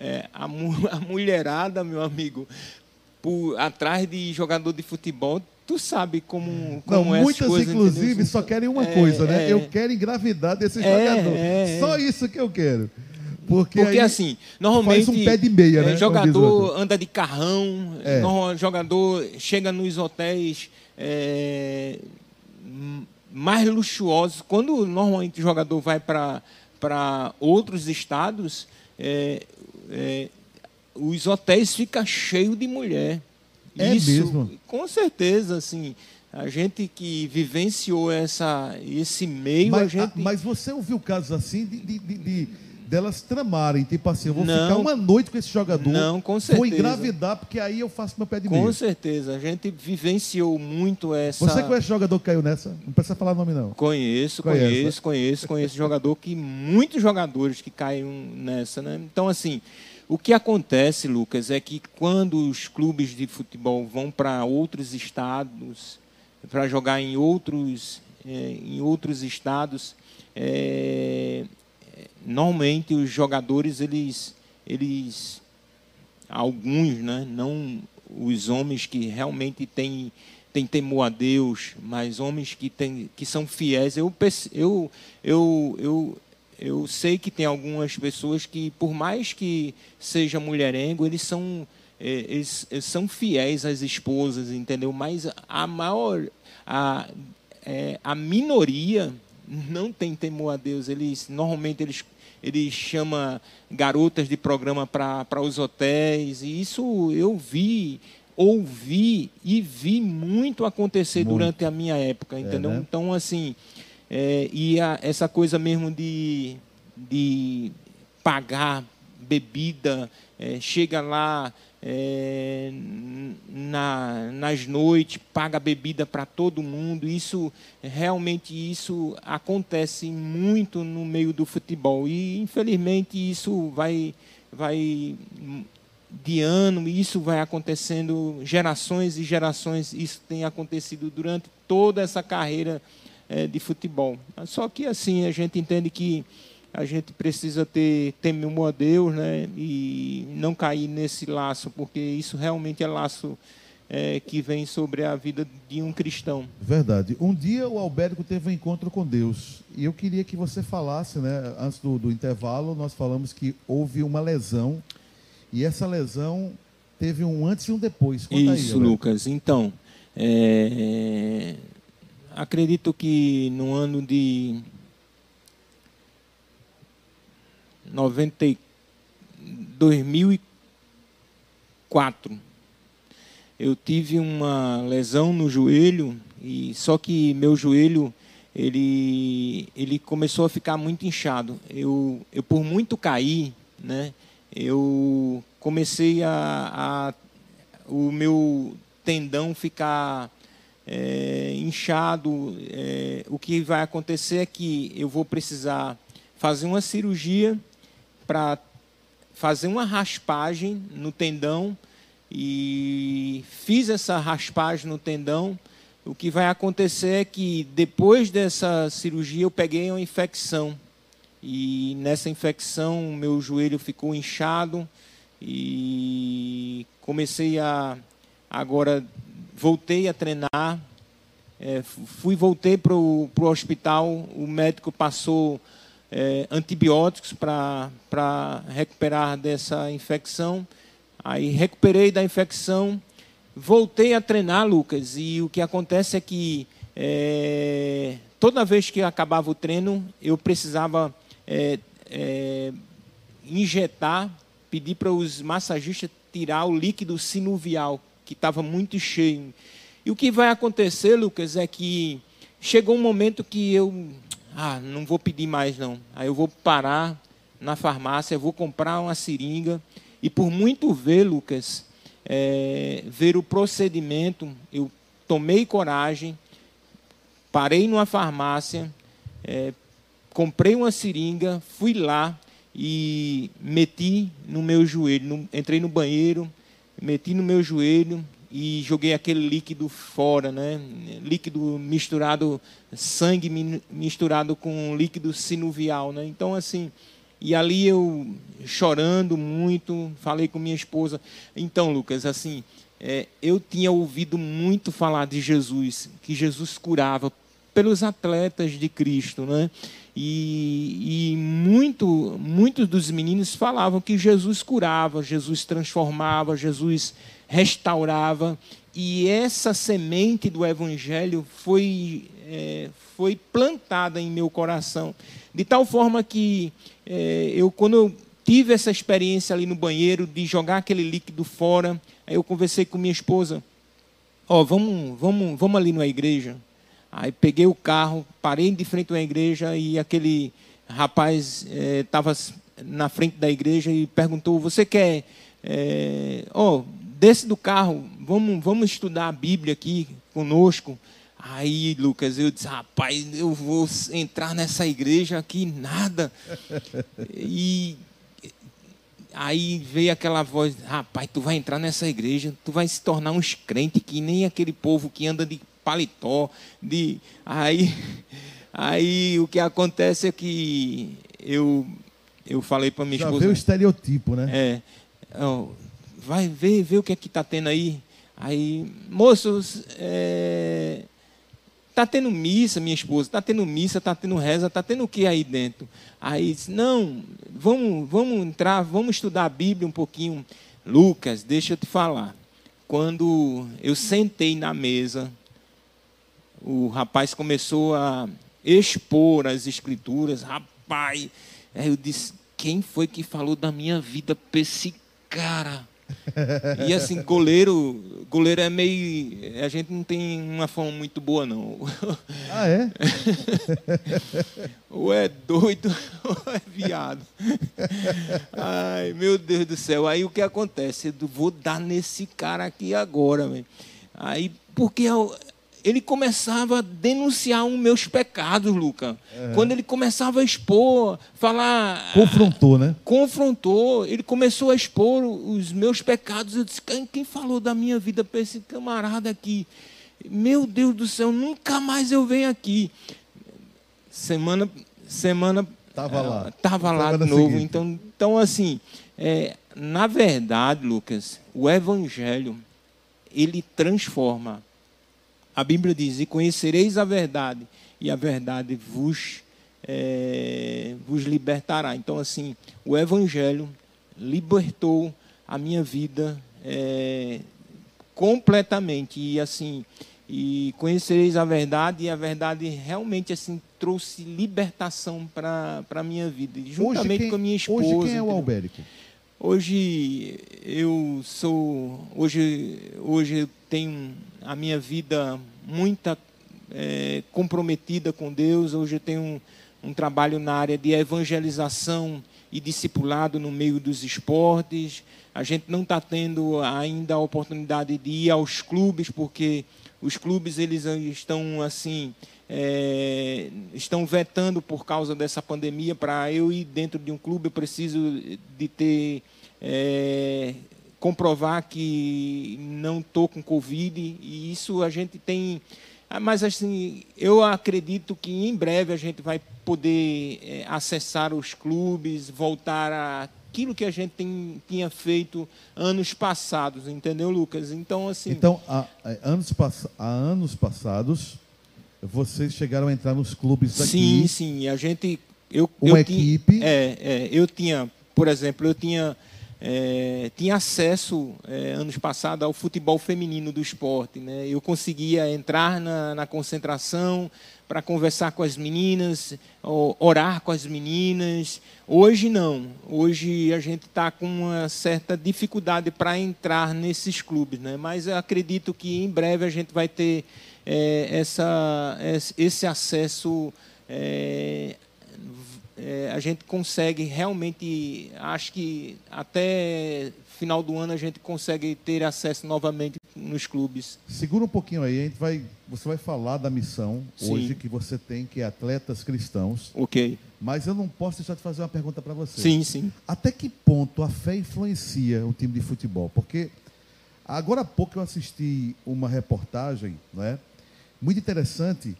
é, a, a, mulherada, meu amigo, por, atrás de jogador de futebol. Tu sabe como, como Não, muitas, coisas, inclusive, entendeu? só querem uma é, coisa, né? É. eu quero engravidar desse É, jogador. é. Só isso que eu quero. Porque, Porque assim, normalmente faz um pé de meia, né? é, jogador anda de carrão, É. jogador chega nos hotéis é, mais luxuosos. Quando normalmente o jogador vai para outros estados, é, é, os hotéis ficam cheios de mulher. É Isso, mesmo? com certeza, assim. A gente que vivenciou essa, esse meio, Mas, gente. mas você ouviu casos assim de, de- de- de- delas tramarem, tipo assim, eu vou Não. ficar uma noite com esse jogador, Não, com vou certeza. engravidar, porque aí eu faço meu pé de Com meia. certeza, a gente vivenciou muito essa. Você conhece jogador que caiu nessa? Não precisa falar nome, não. Conheço, Conhece, conheço, conheço, conheço jogador que muitos jogadores que caem nessa, né? Então assim, o que acontece, Lucas, é que quando os clubes de futebol vão para outros estados, para jogar em outros, eh, em outros estados, eh, normalmente os jogadores eles, eles alguns, né, não os homens que realmente têm, têm temor a Deus, mas homens que, têm, que são fiéis. Eu, eu, eu, eu, eu sei que tem algumas pessoas que, por mais que seja mulherengo, eles são, eh, eles, eles são fiéis às esposas, entendeu? Mas a maior, a, eh, a minoria não tem temor a Deus. Eles normalmente eles ele chama garotas de programa para os hotéis, e isso eu vi, ouvi e vi muito acontecer Muito. durante a minha época, entendeu? né? Então, assim, é, e a- essa coisa mesmo de, de pagar bebida, é, chega lá é, na, nas noites, paga bebida para todo mundo. Isso realmente isso acontece muito no meio do futebol e infelizmente isso vai vai de ano e isso vai acontecendo gerações e gerações. Isso tem acontecido durante toda essa carreira eh, de futebol. Só que assim a gente entende que a gente precisa ter temor a Deus, né? E não cair nesse laço, porque isso realmente é laço eh, que vem sobre a vida de um cristão. Verdade. Um dia o Albérico teve um encontro com Deus. E eu queria que você falasse, né? Antes do, do intervalo, nós falamos que houve uma lesão. E essa lesão teve um antes e um depois. Conta aí, Isso, Albérico. Lucas. Então, é, acredito que no ano de 90, e- 2004, eu tive uma lesão no joelho e só que meu joelho ele ele começou a ficar muito inchado. Eu eu por muito cair, né? Eu comecei a, a o meu tendão ficar é, inchado. é, o que vai acontecer é que eu vou precisar fazer uma cirurgia para fazer uma raspagem no tendão e fiz essa raspagem no tendão. O que vai acontecer é que depois dessa cirurgia eu peguei uma infecção. E nessa infecção meu joelho ficou inchado e comecei a agora voltei a treinar. É, fui voltei para o hospital. O médico passou é, antibióticos para recuperar dessa infecção aí recuperei da infecção voltei a treinar Lucas e o que acontece é que é, toda vez que acabava o treino eu precisava é, é, injetar, pedir para os massagistas tirar o líquido sinuvial, que estava muito cheio. E o que vai acontecer, Lucas, é que chegou um momento que eu, ah, não vou pedir mais não. Aí eu vou parar na farmácia, vou comprar uma seringa e por muito ver, Lucas, é, ver o procedimento, eu tomei coragem, parei numa farmácia, é, comprei uma seringa, fui lá e meti no meu joelho. No- entrei no banheiro, meti no meu joelho e joguei aquele líquido fora, né? Líquido misturado, sangue misturado com líquido sinuvial, né? Então, assim, e ali eu chorando muito, falei com minha esposa. Então, Lucas, assim, é, eu tinha ouvido muito falar de Jesus, que Jesus curava pelos atletas de Cristo, né? E, e muito, muitos dos meninos falavam que Jesus curava, Jesus transformava, Jesus restaurava. E essa semente do Evangelho foi, é, foi plantada em meu coração, de tal forma que é, eu, quando eu tive essa experiência ali no banheiro de jogar aquele líquido fora, aí eu conversei com minha esposa. Ó, oh, vamos, vamos, vamos ali na igreja. Aí peguei o carro, parei de frente à igreja e aquele rapaz estava é, na frente da igreja e perguntou: Você quer. É, oh, desce do carro, vamos, vamos estudar a Bíblia aqui conosco. Aí, Lucas, eu disse, rapaz, eu vou entrar nessa igreja aqui, nada. E aí veio aquela voz, rapaz, tu vai entrar nessa igreja, tu vai se tornar um crente que nem aquele povo que anda de paletó, de aí aí o que acontece é que eu eu falei para minha Já esposa. Já o estereotipo, né? É. vai ver, ver o que é que está tendo aí. Aí, moços, é, tá tendo missa, minha esposa, tá tendo missa, tá tendo reza, tá tendo o que aí dentro? Aí disse, não, vamos, vamos entrar, vamos estudar a Bíblia um pouquinho. Lucas, deixa eu te falar. Quando eu sentei na mesa, o rapaz começou a expor as escrituras. Rapaz, aí eu disse: quem foi que falou da minha vida para esse cara? E assim, goleiro, goleiro é meio. A gente não tem uma fama muito boa, não. Ah, é? ou é doido, ou é viado. Ai, meu Deus do céu. Aí o que acontece? Eu vou dar nesse cara aqui agora, velho. Aí, porque ele começava a denunciar os meus pecados, Luca. É. Quando ele começava a expor, falar. Confrontou, né? Confrontou. Ele começou a expor os meus pecados. Eu disse: quem falou da minha vida para esse camarada aqui? Meu Deus do céu, nunca mais eu venho aqui. Semana. Semana. Estava lá. Estava lá de novo. Então, então, assim, é, na verdade, Lucas, o Evangelho, ele transforma a Bíblia diz: E conhecereis a verdade, e a verdade vos, é, vos libertará. Então, assim, o Evangelho libertou a minha vida é, completamente. E, assim, e conhecereis a verdade, e a verdade realmente, assim, trouxe libertação para a minha vida. Juntamente quem, com a minha esposa. Hoje, quem é o Albérico? Hoje eu sou, hoje, hoje eu tenho a minha vida muita é, comprometida com Deus. Hoje eu tenho um, um trabalho na área de evangelização e discipulado no meio dos esportes. A gente não está tendo ainda a oportunidade de ir aos clubes porque os clubes eles estão assim é, estão vetando por causa dessa pandemia. Para eu ir dentro de um clube, eu preciso de ter. É, comprovar que não estou com Covid, e isso a gente tem. Ah, mas, assim, eu acredito que em breve a gente vai poder é, acessar os clubes, voltar a aquilo que a gente tem, tinha feito anos passados, entendeu, Lucas? Então, assim. Então, há, anos, há anos passados, vocês chegaram a entrar nos clubes daqui. Sim, sim. A gente. Eu, Uma eu equipe. Tinha, é, é, eu tinha, por exemplo, eu tinha. É, tinha acesso é, anos passados ao futebol feminino do esporte. Né? Eu conseguia entrar na, na concentração para conversar com as meninas, orar com as meninas. Hoje não. Hoje a gente está com uma certa dificuldade para entrar nesses clubes, né? mas acredito que em breve a gente vai ter é, essa, esse acesso, é, é, a gente consegue realmente, acho que até final do ano a gente consegue ter acesso novamente nos clubes. Segura um pouquinho aí, a gente vai, você vai falar da missão Sim. hoje que você tem, que é atletas cristãos. Ok. Mas eu não posso deixar de fazer uma pergunta para você. Sim, sim. Até que ponto a fé influencia o time de futebol? Porque Agora há pouco eu assisti uma reportagem, não é? Muito interessante,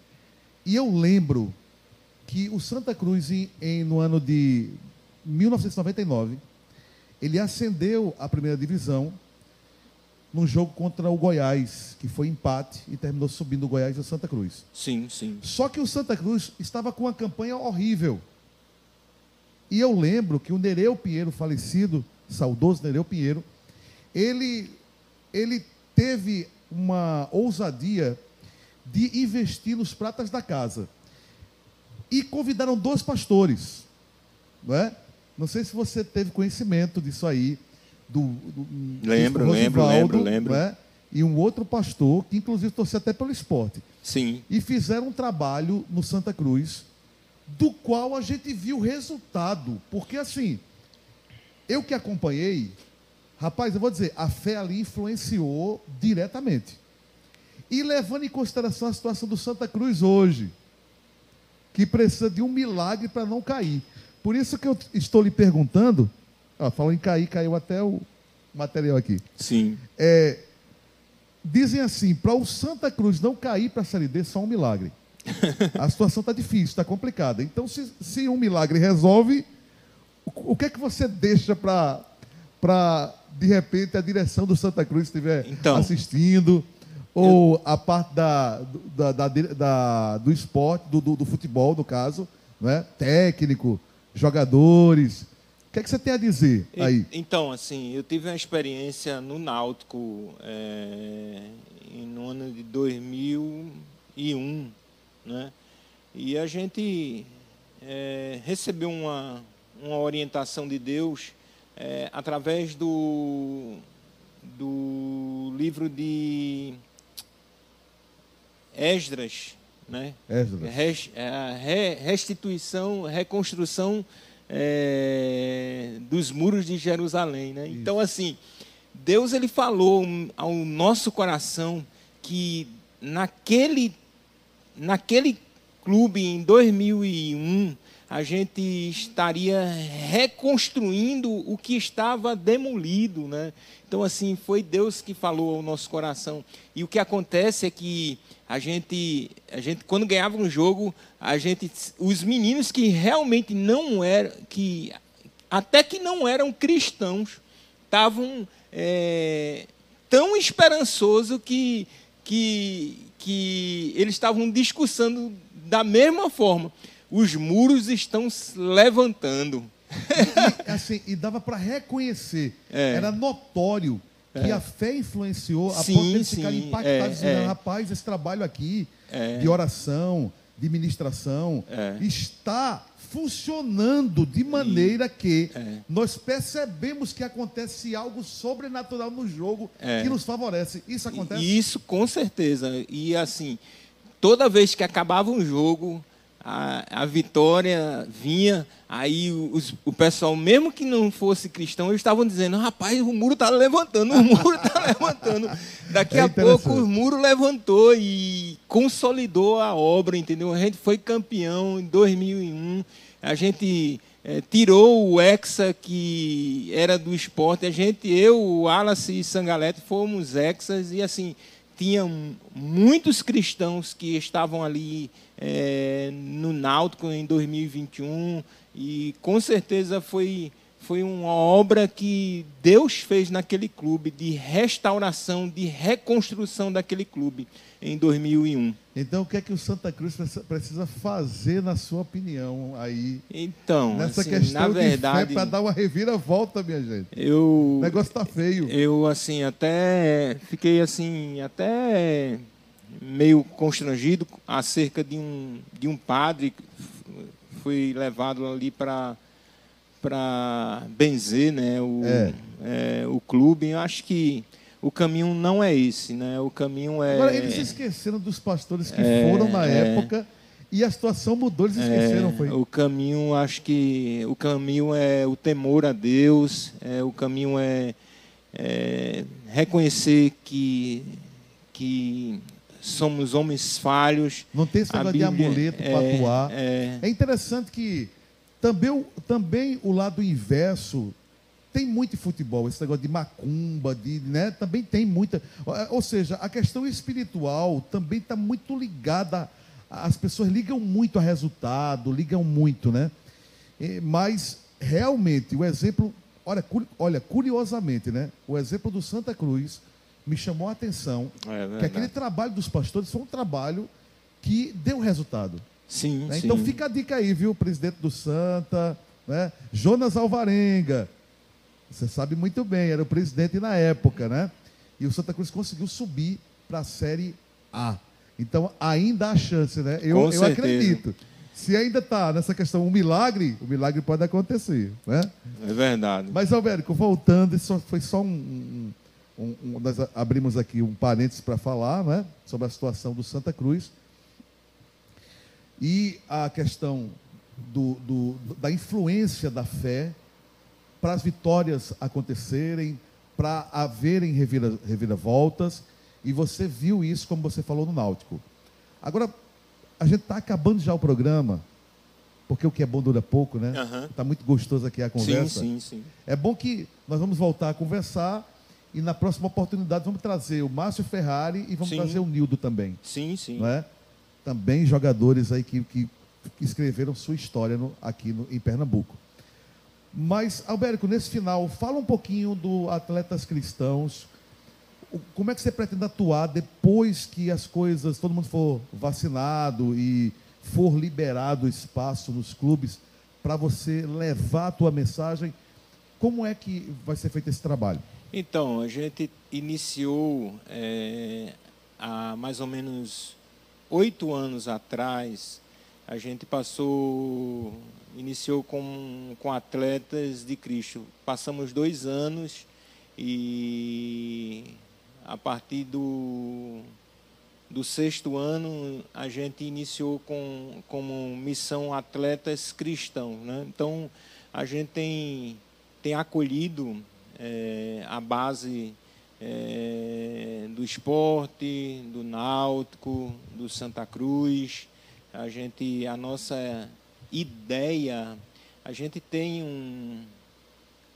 e eu lembro que o Santa Cruz, em, em, no ano de 1999, ele ascendeu à primeira divisão num jogo contra o Goiás, que foi empate e terminou subindo o Goiás e o Santa Cruz. Sim, sim. Só que o Santa Cruz estava com uma campanha horrível. E eu lembro que o Nereu Pinheiro, falecido, saudoso Nereu Pinheiro, ele, ele teve uma ousadia de investir nos pratas da casa. E convidaram dois pastores. Não, é? não sei se você teve conhecimento disso aí. Do, do lembro, lembro, lembro, lembro. É? E um outro pastor, que inclusive torcia até pelo esporte. Sim. E fizeram um trabalho no Santa Cruz, do qual a gente viu o resultado. Porque assim, eu que acompanhei, rapaz, eu vou dizer, a fé ali influenciou diretamente. E levando em consideração a situação do Santa Cruz hoje, que precisa de um milagre para não cair. Por isso que eu estou lhe perguntando, ó, falou em cair, caiu até o material aqui. Sim. É, dizem assim, para o Santa Cruz não cair para a Série D, só um milagre. A situação está difícil, está complicada. Então, se, se, um milagre resolve, o, o que é que você deixa para, de repente, a direção do Santa Cruz estiver então, assistindo? Ou a parte da, da, da, da do esporte, do, do, do, futebol, no caso, né? técnico, jogadores. O que, é que você tem a dizer aí? Então, assim, eu tive uma experiência no Náutico é, no ano de 2001, né? E a gente é, recebeu uma, uma orientação de Deus é, através do, do livro de Esdras, né? Esdras. É, restituição, reconstrução é, dos muros de Jerusalém, né? Isso. Então assim, Deus ele falou ao nosso coração que naquele naquele clube em 2001 a gente estaria reconstruindo o que estava demolido, né? Então assim foi Deus que falou ao nosso coração. E o que acontece é que a gente, a gente quando ganhava um jogo, a gente, os meninos que realmente não eram, que até que não eram cristãos, estavam é, tão esperançosos que, que, que eles estavam discussando da mesma forma. Os muros estão se levantando. E, assim, e dava para reconhecer, é. era notório que é. a fé influenciou a sim, ponto de eles ficarem impactados, é, é. rapaz, esse trabalho aqui é. de oração, de ministração, é. está funcionando de maneira que nós percebemos que acontece algo sobrenatural no jogo que nos favorece. Isso acontece? Isso, com certeza. E assim, toda vez que acabava um jogo, a, a vitória vinha, aí os, o pessoal, mesmo que não fosse cristão, eles estavam dizendo: rapaz, o muro está levantando, o muro está levantando. Daqui é a pouco o muro levantou e consolidou a obra, entendeu? A gente foi campeão em 2001, a gente é, tirou o Hexa, que era do esporte, a gente, eu, o Wallace e Sangalete fomos Hexas e assim tinha muitos cristãos que estavam ali é, no Náutico em 2021 e com certeza foi foi uma obra que Deus fez naquele clube de restauração, de reconstrução daquele clube em 2001. Então, o que é que o Santa Cruz precisa fazer, na sua opinião, aí? Então, nessa assim, questão na verdade, para dar uma reviravolta, minha gente. Eu, o negócio está feio. Eu, assim, até fiquei assim, até meio constrangido acerca de um, de um padre que foi levado ali para para benzer né, o, é. É, o clube. Eu acho que o caminho não é esse, né? O caminho é. Agora, eles esqueceram dos pastores que é, foram na é, época e a situação mudou, eles esqueceram, foi. O caminho, acho que o caminho é o temor a Deus, é, o caminho é, é reconhecer que, que somos homens falhos. Não tem esse negócio de amuleto para é, atuar. É, é interessante que também, também o lado inverso tem muito futebol, esse negócio de macumba, de, né? Também tem muita. Ou seja, a questão espiritual também está muito ligada. As pessoas ligam muito a resultado, ligam muito, né? Mas realmente o exemplo, olha, olha, curiosamente, né? O exemplo do Santa Cruz me chamou a atenção é que aquele trabalho dos pastores foi um trabalho que deu resultado. Sim, né? sim. Então fica a dica aí, viu, presidente do Santa, né? Jonas Alvarenga. Você sabe muito bem, era o presidente na época, né? E o Santa Cruz conseguiu subir para a Série A. Então ainda há chance, né? Eu, eu acredito. Se ainda está nessa questão um milagre, o milagre pode acontecer, né? É verdade. Mas, Alberto, voltando, isso foi só um, um, um, um nós abrimos aqui um parênteses para falar, né? Sobre a situação do Santa Cruz. E a questão do, do, da influência da fé para as vitórias acontecerem, para haverem revira, reviravoltas, e você viu isso, como você falou, no Náutico. Agora, a gente está acabando já o programa, porque o que é bom dura pouco, né? Está uhum. muito gostoso aqui a conversa. Sim, sim, sim. É bom que nós vamos voltar a conversar e na próxima oportunidade vamos trazer o Márcio Ferrari e vamos sim. trazer o Nildo também. Sim, sim. Não é? Também jogadores aí que, que, que escreveram sua história no, aqui no, em Pernambuco. Mas, Alberto, nesse final, fala um pouquinho do Atletas Cristãos. Como é que você pretende atuar depois que as coisas, todo mundo for vacinado e for liberado espaço nos clubes para você levar a tua mensagem? Como é que vai ser feito esse trabalho? Então, a gente iniciou é, há mais ou menos oito anos atrás. A gente passou iniciou com, com atletas de Cristo. Passamos dois anos e a partir do, do sexto ano a gente iniciou com, como missão atletas cristãos. Né? Então a gente tem, tem acolhido é, a base é, do esporte, do náutico, do Santa Cruz. A gente, a nossa ideia, a gente tem um.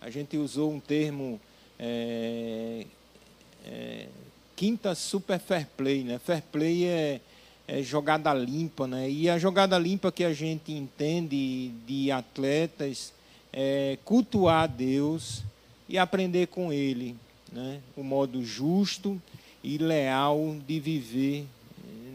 A gente usou um termo. É, é, quinta super fair play, né? Fair play é, é, jogada limpa, né? E a jogada limpa que a gente entende de atletas é cultuar Deus e aprender com Ele, né? O modo justo e leal de viver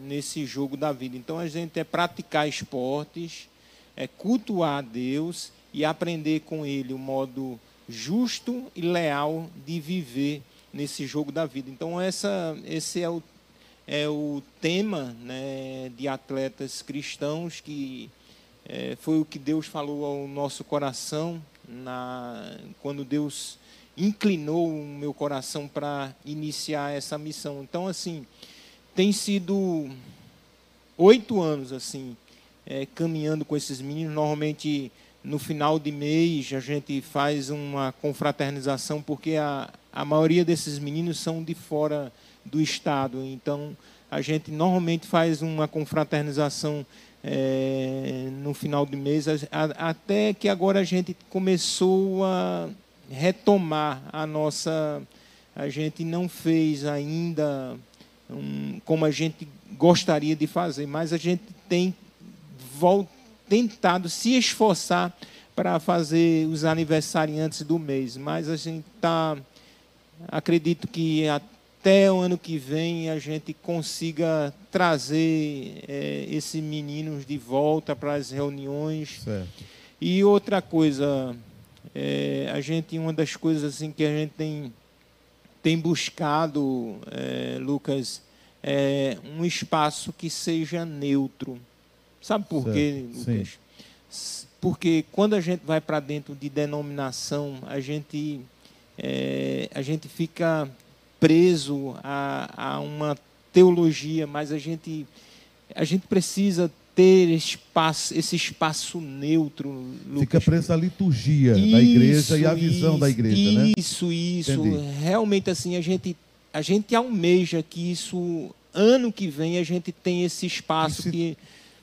nesse jogo da vida. Então a gente é praticar esportes é cultuar a Deus e aprender com Ele o modo justo e leal de viver nesse jogo da vida. Então, essa, esse é o, é o tema né, de atletas cristãos que é, foi o que Deus falou ao nosso coração na, quando Deus inclinou o meu coração para iniciar essa missão. Então, assim, tem sido oito anos assim é, caminhando com esses meninos. Normalmente, no final de mês, a gente faz uma confraternização, porque a, a maioria desses meninos são de fora do estado. Então, a gente normalmente faz uma confraternização é, no final de mês, a, até que agora a gente começou a retomar a nossa. A gente não fez ainda um, como a gente gostaria de fazer, mas a gente tem tentado se esforçar para fazer os aniversariantes do mês, mas a gente está, acredito que até o ano que vem a gente consiga trazer é, esses meninos de volta para as reuniões. Certo. E outra coisa, é, a gente uma das coisas assim que a gente tem tem buscado, é, Lucas, é um espaço que seja neutro Sabe por certo. quê, Lucas? Sim. Porque quando a gente vai para dentro de denominação, a gente, é, a gente fica preso a, a uma teologia, mas a gente, a gente precisa ter espaço, esse espaço neutro. Lucas. Fica preso à liturgia isso, da igreja e à visão isso, da igreja, isso, né? Isso, isso. Realmente assim, a gente, a gente almeja que isso ano que vem a gente tem esse espaço que, se... que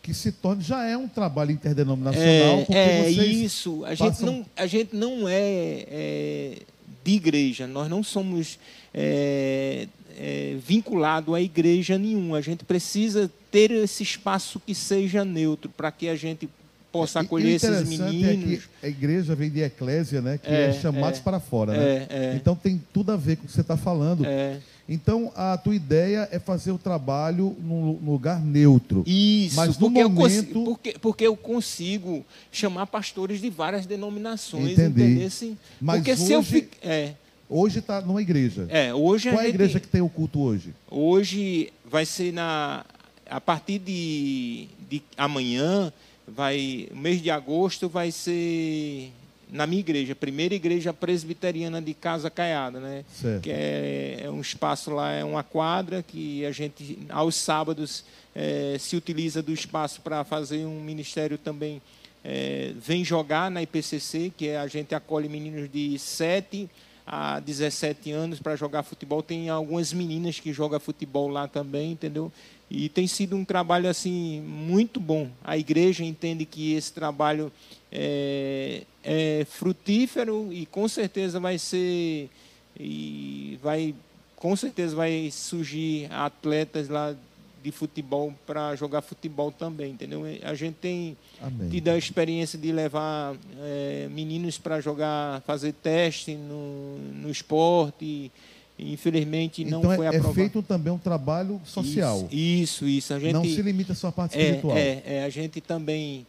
que se torne, já é um trabalho interdenominacional, é, porque é isso. A gente, passam- não, a gente não é, é, de igreja, nós não somos é, é, vinculado a igreja nenhuma. A gente precisa ter esse espaço que seja neutro para que a gente possa o acolher esses meninos. É que a igreja vem de eclésia, né? Que é, É, chamados é. para fora, né? É, é. Então tem tudo a ver com o que você está falando. É, Então a tua ideia é fazer o trabalho num lugar neutro. Isso, Mas no porque, eu momento- consigo, porque, porque eu consigo chamar pastores de várias denominações, entendeu? Assim, Mas porque se eu hoje- fi- é, Hoje está numa igreja. é, hoje Qual é a igreja que tem o culto hoje? Hoje vai ser na a partir de, de amanhã, vai mês de agosto vai ser na minha igreja, primeira igreja presbiteriana de Casa Caiada, né? Certo. Que é, é um espaço lá, é uma quadra que a gente aos sábados eh, se utiliza do espaço para fazer um ministério também eh, vem jogar na IPCC, que é a gente acolhe meninos de 7 a 17 anos para jogar futebol. Tem algumas meninas que jogam futebol lá também, entendeu? E tem sido um trabalho assim muito bom. A igreja entende que esse trabalho é, é frutífero e com certeza vai ser e vai com certeza vai surgir atletas lá de futebol para jogar futebol também, entendeu? A gente tem Amém. tido a experiência de levar eh, meninos para jogar, fazer teste no, no esporte. E, infelizmente não então foi é, é aprovado. feito também um trabalho social. Isso, isso. isso. A gente, Não se limita só à parte é, espiritual. é, é, a gente também.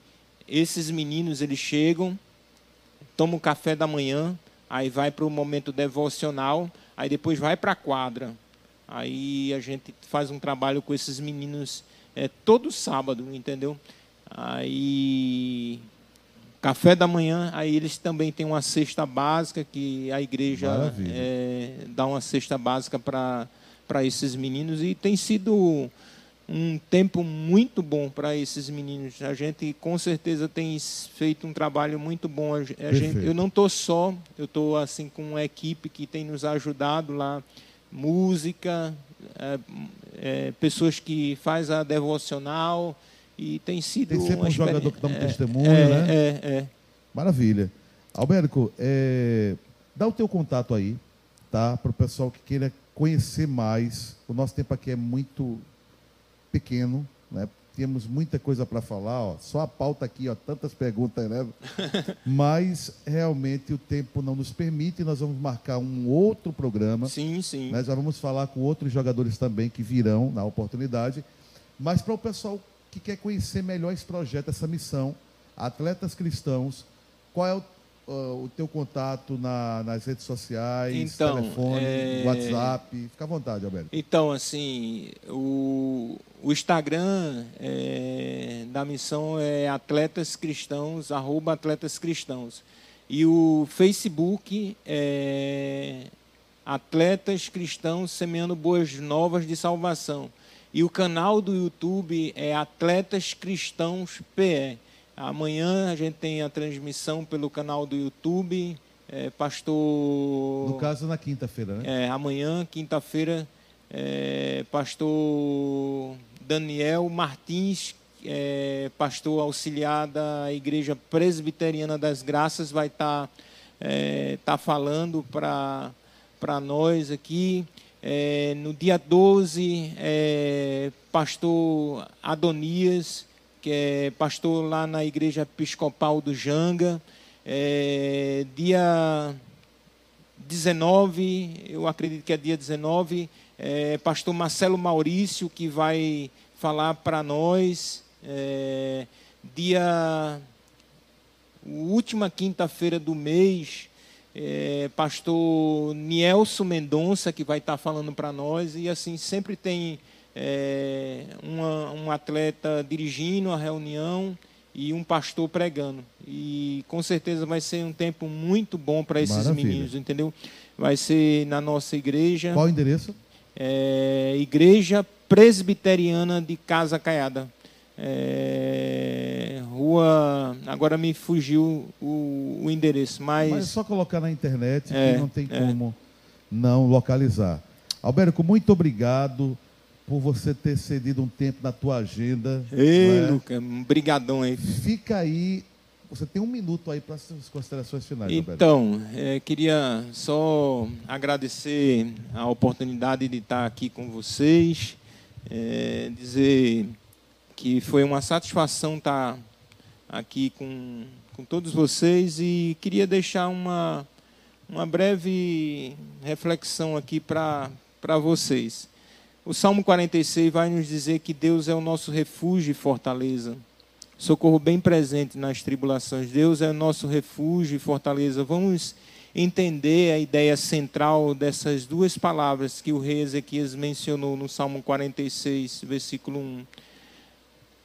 Esses meninos eles chegam, tomam café da manhã, aí vai para o momento devocional, aí depois vai para a quadra. Aí a gente faz um trabalho com esses meninos é, todo sábado, entendeu? Aí café da manhã, aí eles também têm uma cesta básica que a igreja é, dá uma cesta básica para esses meninos e tem sido um tempo muito bom para esses meninos. A gente com certeza tem feito um trabalho muito bom. A ge- a gente, Perfeito. eu não estou só, eu estou assim com uma equipe que tem nos ajudado lá, música, é, é, pessoas que faz a devocional e tem sido Tem sempre um jogador que dá um é, testemunho, é, né? É, é. Maravilha. Alberto, é, dá o teu contato aí, tá? Para o pessoal que queira conhecer mais. O nosso tempo aqui é muito pequeno, né? Temos muita coisa para falar, ó. Só a pauta aqui, ó, tantas perguntas, né? Mas realmente o tempo não nos permite. Nós vamos marcar um outro programa. Sim, sim. Nós já vamos falar com outros jogadores também que virão na oportunidade. Mas para o pessoal que quer conhecer melhor esse projeto, essa missão, Atletas Cristãos, qual é o, ah, o teu contato na- nas redes sociais, Então, telefone, é- WhatsApp? Fica à vontade, Alberto. Então, assim, o, o Instagram é, da missão é Atletas Cristãos, arroba Atletas Cristãos. E o Facebook é Atletas Cristãos Semeando Boas Novas de Salvação. E o canal do YouTube é Atletas Cristãos PE. Amanhã a gente tem a transmissão pelo canal do YouTube. É, pastor. No caso, na quinta-feira, né? É, amanhã, quinta-feira, é, pastor Daniel Martins, é, pastor auxiliar da Igreja Presbiteriana das Graças, vai estar tá falando para nós aqui. É, no dia 12, é, pastor Adonias, que é pastor lá na Igreja Episcopal do Janga. É, dia 19, eu acredito que é dia 19, é, pastor Marcelo Maurício, que vai falar para nós. É, dia. Última quinta-feira do mês, é, pastor Nielson Mendonça, que vai estar falando para nós. E assim, sempre tem é, uma, um atleta dirigindo a reunião e um pastor pregando. E com certeza vai ser um tempo muito bom para esses Maravilha. meninos, entendeu? Vai ser na nossa igreja, Qual o endereço? é, Igreja Presbiteriana de Casa Caiada. É, rua. Agora me fugiu o, o endereço, mas. Mas é só colocar na internet É, que não tem é. como não localizar. Alberto, muito obrigado por você ter cedido um tempo na tua agenda. Ei, é? Luca, brigadão aí. Fica aí, você tem um minuto aí para as considerações finais. Então, é, queria só agradecer a oportunidade de estar aqui com vocês, é, dizer que foi uma satisfação estar aqui com, com todos vocês e queria deixar uma, uma breve reflexão aqui para vocês. O Salmo 46 vai nos dizer que Deus é o nosso refúgio e fortaleza. Socorro bem presente nas tribulações. Deus é o nosso refúgio e fortaleza. Vamos entender a ideia central dessas duas palavras que o rei Ezequias mencionou no Salmo 46, versículo 1.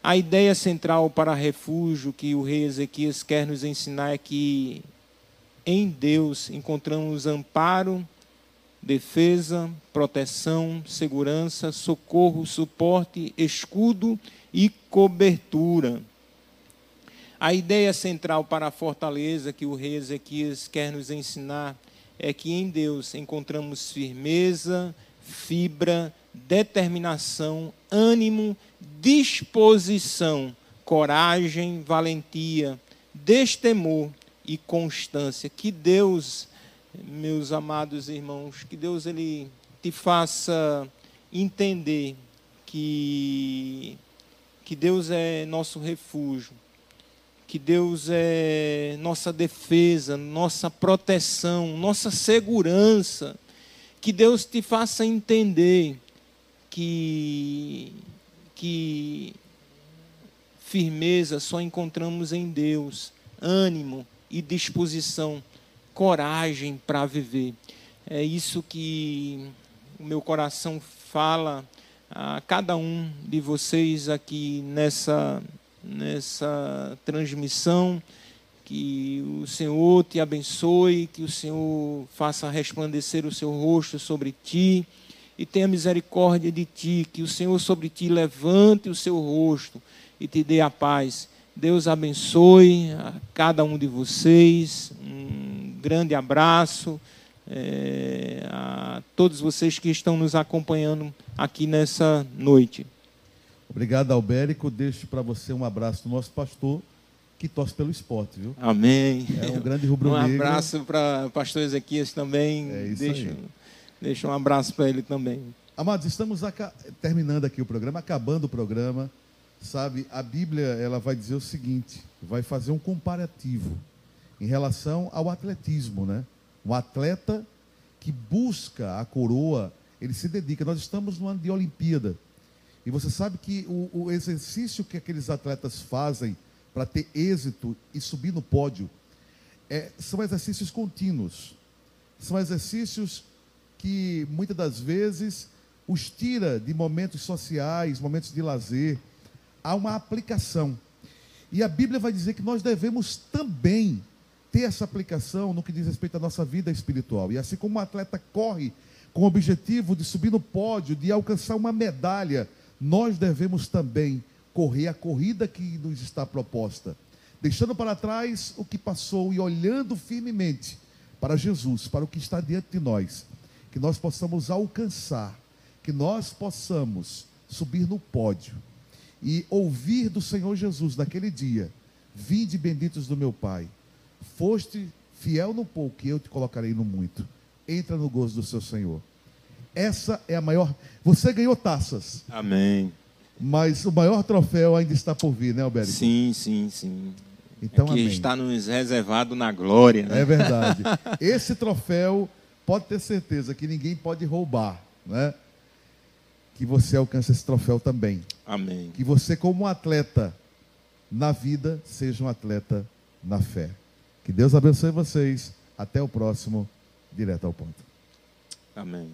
A ideia central para refúgio que o rei Ezequias quer nos ensinar é que em Deus encontramos amparo defesa, proteção, segurança, socorro, suporte, escudo e cobertura. A ideia central para a fortaleza que o rei Ezequias quer nos ensinar é que em Deus encontramos firmeza, fibra, determinação, ânimo, disposição, coragem, valentia, destemor e constância. Que Deus meus amados irmãos, que Deus ele te faça entender que que Deus é nosso refúgio, que Deus é nossa defesa, nossa proteção, nossa segurança, que Deus te faça entender que que firmeza só encontramos em Deus, ânimo e disposição coragem para viver. É isso que o meu coração fala a cada um de vocês aqui nessa, nessa transmissão. Que o Senhor te abençoe, que o Senhor faça resplandecer o seu rosto sobre ti e tenha misericórdia de ti, que o Senhor sobre ti levante o seu rosto e te dê a paz. Deus abençoe a cada um de vocês. Um grande abraço é, a todos vocês que estão nos acompanhando aqui nessa noite. Obrigado, Albérico. Deixo para você um abraço do nosso pastor, que torce pelo esporte, viu? Amém. É um grande rubro-negro. Um abraço para o pastor Ezequias também. É isso deixa, aí. Deixa um abraço para ele também. Amados, estamos terminando aqui o programa, acabando o programa. Sabe, a Bíblia ela vai dizer o seguinte, vai fazer um comparativo em relação ao atletismo, né? Um atleta que busca a coroa, ele se dedica. Nós estamos no ano de Olimpíada. E você sabe que o, o exercício que aqueles atletas fazem para ter êxito e subir no pódio é, são exercícios contínuos. São exercícios que muitas das vezes os tira de momentos sociais, momentos de lazer. Há uma aplicação. E a Bíblia vai dizer que nós devemos também ter essa aplicação no que diz respeito à nossa vida espiritual. E assim como um atleta corre com o objetivo de subir no pódio, de alcançar uma medalha, nós devemos também correr a corrida que nos está proposta, deixando para trás o que passou e olhando firmemente para Jesus, para o que está diante de nós, que nós possamos alcançar, que nós possamos subir no pódio e ouvir do Senhor Jesus naquele dia: Vinde benditos do meu Pai Foste fiel no pouco, e eu te colocarei no muito. Entra no gozo do seu Senhor. Essa é a maior. Você ganhou taças. Amém. Mas o maior troféu ainda está por vir, né, Alberto? Sim, sim, sim. Então, é que amém. está nos reservado na glória. Né? É verdade. Esse troféu, pode ter certeza que ninguém pode roubar, né? Que você alcance esse troféu também. Amém. Que você, como um atleta na vida, seja um atleta na fé. Que Deus abençoe vocês. Até o próximo, direto ao ponto. Amém.